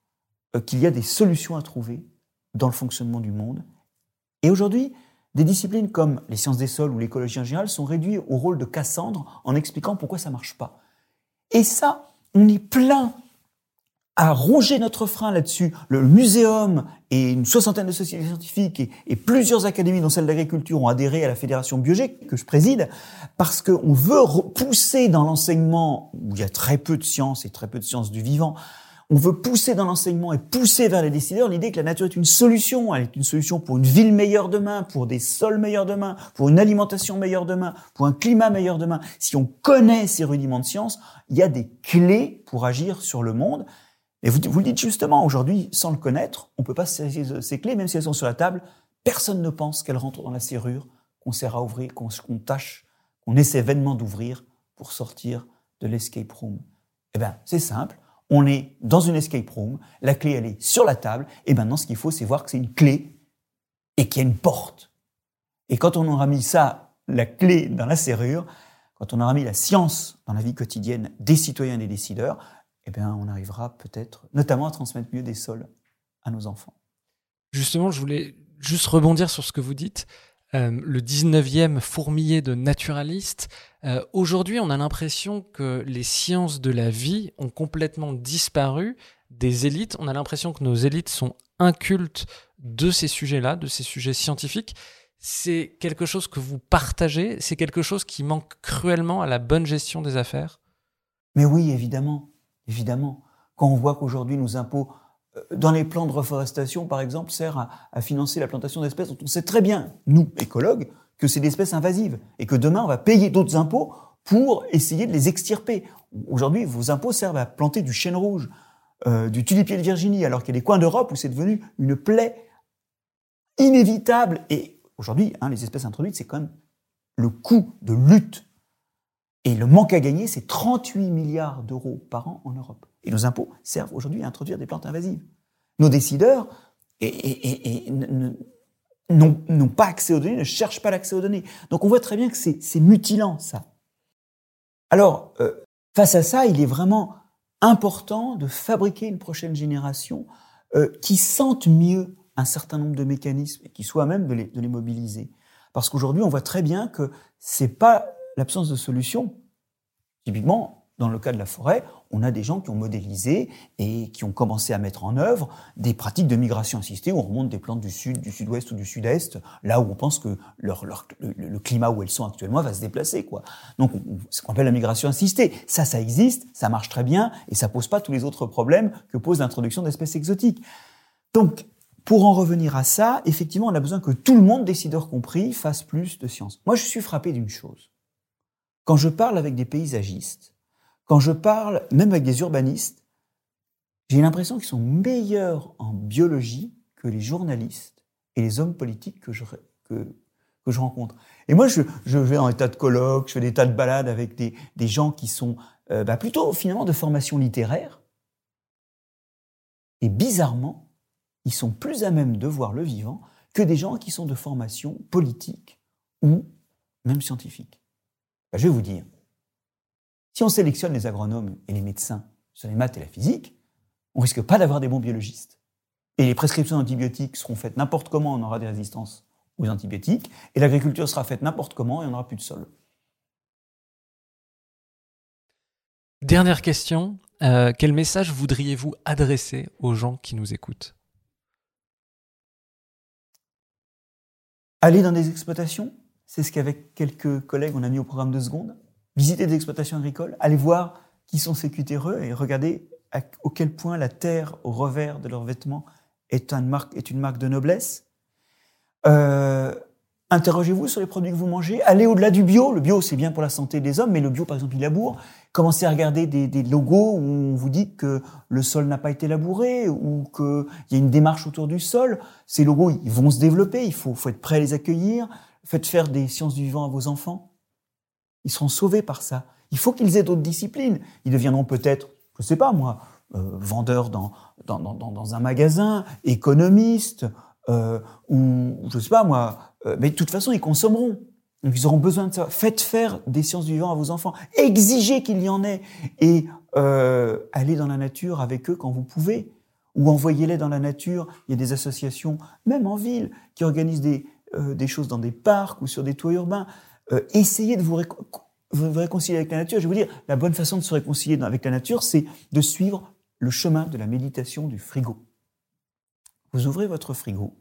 euh, qu'il y a des solutions à trouver dans le fonctionnement du monde. Et aujourd'hui, des disciplines comme les sciences des sols ou l'écologie en général sont réduites au rôle de Cassandre en expliquant pourquoi ça marche pas. Et ça, on est plein a rongé notre frein là-dessus. Le muséum et une soixantaine de sociétés scientifiques et, plusieurs académies, dont celle d'agriculture, ont adhéré à la fédération biologique que je préside, parce qu'on veut pousser dans l'enseignement, où il y a très peu de sciences et très peu de sciences du vivant, on veut pousser dans l'enseignement et pousser vers les décideurs l'idée que la nature est une solution. Elle est une solution pour une ville meilleure demain, pour des sols meilleurs demain, pour une alimentation meilleure demain, pour un climat meilleur demain. Si on connaît ces rudiments de science, il y a des clés pour agir sur le monde. Et vous, vous le dites justement, aujourd'hui, sans le connaître, on peut pas saisir ces clés, même si elles sont sur la table. Personne ne pense qu'elles rentrent dans la serrure, qu'on sert à ouvrir, qu'on tâche, qu'on essaie vainement d'ouvrir pour sortir de l'escape room. Eh bien, c'est simple. On est dans une escape room, la clé elle est sur la table, et maintenant ce qu'il faut c'est voir que c'est une clé et qu'il y a une porte. Et quand on aura mis ça, la clé dans la serrure, quand on aura mis la science dans la vie quotidienne des citoyens et des décideurs, eh bien, on arrivera peut-être, notamment à transmettre mieux des sols à nos enfants. Justement, je voulais juste rebondir sur ce que vous dites. Euh, le 19e fourmillé de naturalistes. Euh, aujourd'hui, on a l'impression que les sciences de la vie ont complètement disparu des élites. On a l'impression que nos élites sont incultes de ces sujets-là, de ces sujets scientifiques. C'est quelque chose que vous partagez, c'est quelque chose qui manque cruellement à la bonne gestion des affaires? Mais oui, évidemment. Évidemment, quand on voit qu'aujourd'hui nos impôts, euh, dans les plans de reforestation par exemple, servent à, financer la plantation d'espèces dont on sait très bien, nous, écologues, que c'est des espèces invasives et que demain on va payer d'autres impôts pour essayer de les extirper. Aujourd'hui, vos impôts servent à planter du chêne rouge, euh, du tulipier de Virginie, alors qu'il y a des coins d'Europe où c'est devenu une plaie inévitable. Et aujourd'hui, hein, les espèces introduites, c'est quand même le coût de lutte et le manque à gagner, c'est 38 milliards d'euros par an en Europe. Et nos impôts servent aujourd'hui à introduire des plantes invasives. Nos décideurs n'ont pas accès aux données, ne cherchent pas l'accès aux données. Donc on voit très bien que c'est mutilant, ça. Alors, euh, face à ça, il est vraiment important de fabriquer une prochaine génération euh, qui sente mieux un certain nombre de mécanismes et qui soit même de les, de les mobiliser. Parce qu'aujourd'hui, on voit très bien que c'est pas l'absence de solution. Typiquement, dans le cas de la forêt, on a des gens qui ont modélisé et qui ont commencé à mettre en œuvre des pratiques de migration assistée où on remonte des plantes du sud, du sud-ouest ou du sud-est, là où on pense que le, climat où elles sont actuellement va se déplacer. Quoi. Donc, ce qu'on appelle la migration assistée, ça, ça existe, ça marche très bien et ça pose pas tous les autres problèmes que pose l'introduction d'espèces exotiques. Donc, pour en revenir à ça, effectivement, on a besoin que tout le monde, décideur compris, fasse plus de science. Moi, je suis frappé d'une chose. Quand je parle avec des paysagistes, quand je parle même avec des urbanistes, j'ai l'impression qu'ils sont meilleurs en biologie que les journalistes et les hommes politiques que je, que, que je rencontre. Et moi, je, je vais des tas de colloques, je fais des tas de balades avec des, des gens qui sont euh, bah, plutôt finalement de formation littéraire. Et bizarrement, ils sont plus à même de voir le vivant que des gens qui sont de formation politique ou même scientifique. Bah, je vais vous dire, si on sélectionne les agronomes et les médecins sur les maths et la physique, on risque pas d'avoir des bons biologistes. Et les prescriptions d'antibiotiques seront faites n'importe comment, on aura des résistances aux antibiotiques, et l'agriculture sera faite n'importe comment et on n'aura plus de sol. Dernière question, euh, quel message voudriez-vous adresser aux gens qui nous écoutent? Aller dans des exploitations, c'est ce qu'avec quelques collègues on a mis au programme de secondes. Visiter des exploitations agricoles, aller voir qui sont ces cutéreux et regarder à, au quel point la terre au revers de leurs vêtements est, une marque, de noblesse. Euh, Interrogez-vous sur les produits que vous mangez. Allez au-delà du bio. Le bio, c'est bien pour la santé des hommes, mais le bio, par exemple, il laboure. Commencez à regarder des, des logos où on vous dit que le sol n'a pas été labouré ou qu'il y a une démarche autour du sol. Ces logos, ils vont se développer. Il faut, faut être prêt à les accueillir. Faites faire des sciences du vivant à vos enfants. Ils seront sauvés par ça. Il faut qu'ils aient d'autres disciplines. Ils deviendront peut-être, je sais pas moi, euh, vendeurs dans, dans, dans, dans, un magasin, économistes, euh, ou je sais pas moi, euh, mais de toute façon, ils consommeront. Donc, ils auront besoin de ça. Faites faire des sciences du vivant à vos enfants. Exigez qu'il y en ait. Et euh, allez dans la nature avec eux quand vous pouvez. Ou envoyez-les dans la nature. Il y a des associations, même en ville, qui organisent des, des choses dans des parcs ou sur des toits urbains. Euh, essayez de vous, vous réconcilier avec la nature. Je vais vous dire, la bonne façon de se réconcilier avec la nature, c'est de suivre le chemin de la méditation du frigo. Vous ouvrez votre frigo,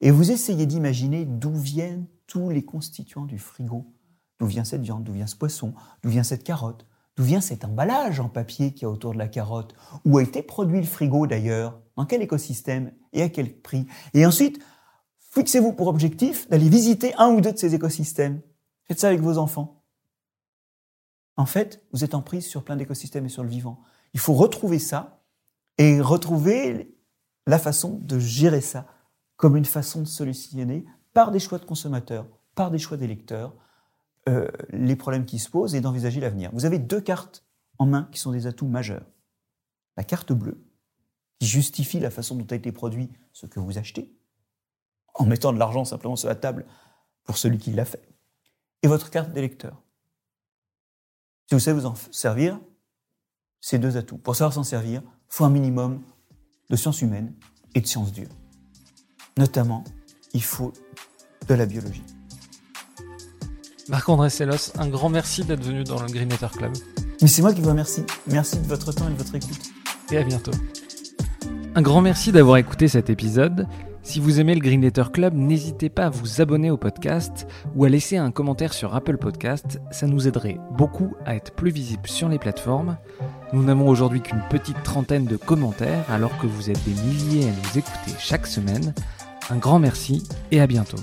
et vous essayez d'imaginer d'où viennent tous les constituants du frigo. D'où vient cette viande, d'où vient ce poisson, d'où vient cette carotte, d'où vient cet emballage en papier qui a autour de la carotte, où a été produit le frigo d'ailleurs, dans quel écosystème? Et à quel prix? Et ensuite, fixez-vous pour objectif d'aller visiter un ou deux de ces écosystèmes. Faites ça avec vos enfants. En fait, vous êtes en prise sur plein d'écosystèmes et sur le vivant. Il faut retrouver ça et retrouver la façon de gérer ça comme une façon de solutionner par des choix de consommateurs, par des choix d'électeurs, euh, les problèmes qui se posent et d'envisager l'avenir. Vous avez deux cartes en main qui sont des atouts majeurs. La carte bleue, qui justifie la façon dont a été produit ce que vous achetez, en mettant de l'argent simplement sur la table pour celui qui l'a fait. Et votre carte d'électeur. Si vous savez vous en servir, ces deux atouts. Pour savoir s'en servir, il faut un minimum de sciences humaines et de sciences dures. Notamment, il faut de la biologie. Marc-André Sellos, un grand merci d'être venu dans le Green Club. Mais c'est moi qui vous remercie. Merci de votre temps et de votre écoute. Et à bientôt. Un grand merci d'avoir écouté cet épisode. Si vous aimez le Green Letter Club, n'hésitez pas à vous abonner au podcast ou à laisser un commentaire sur Apple Podcast. Ça nous aiderait beaucoup à être plus visible sur les plateformes. Nous n'avons aujourd'hui qu'une petite trentaine de commentaires alors que vous êtes des milliers à nous écouter chaque semaine. Un grand merci et à bientôt.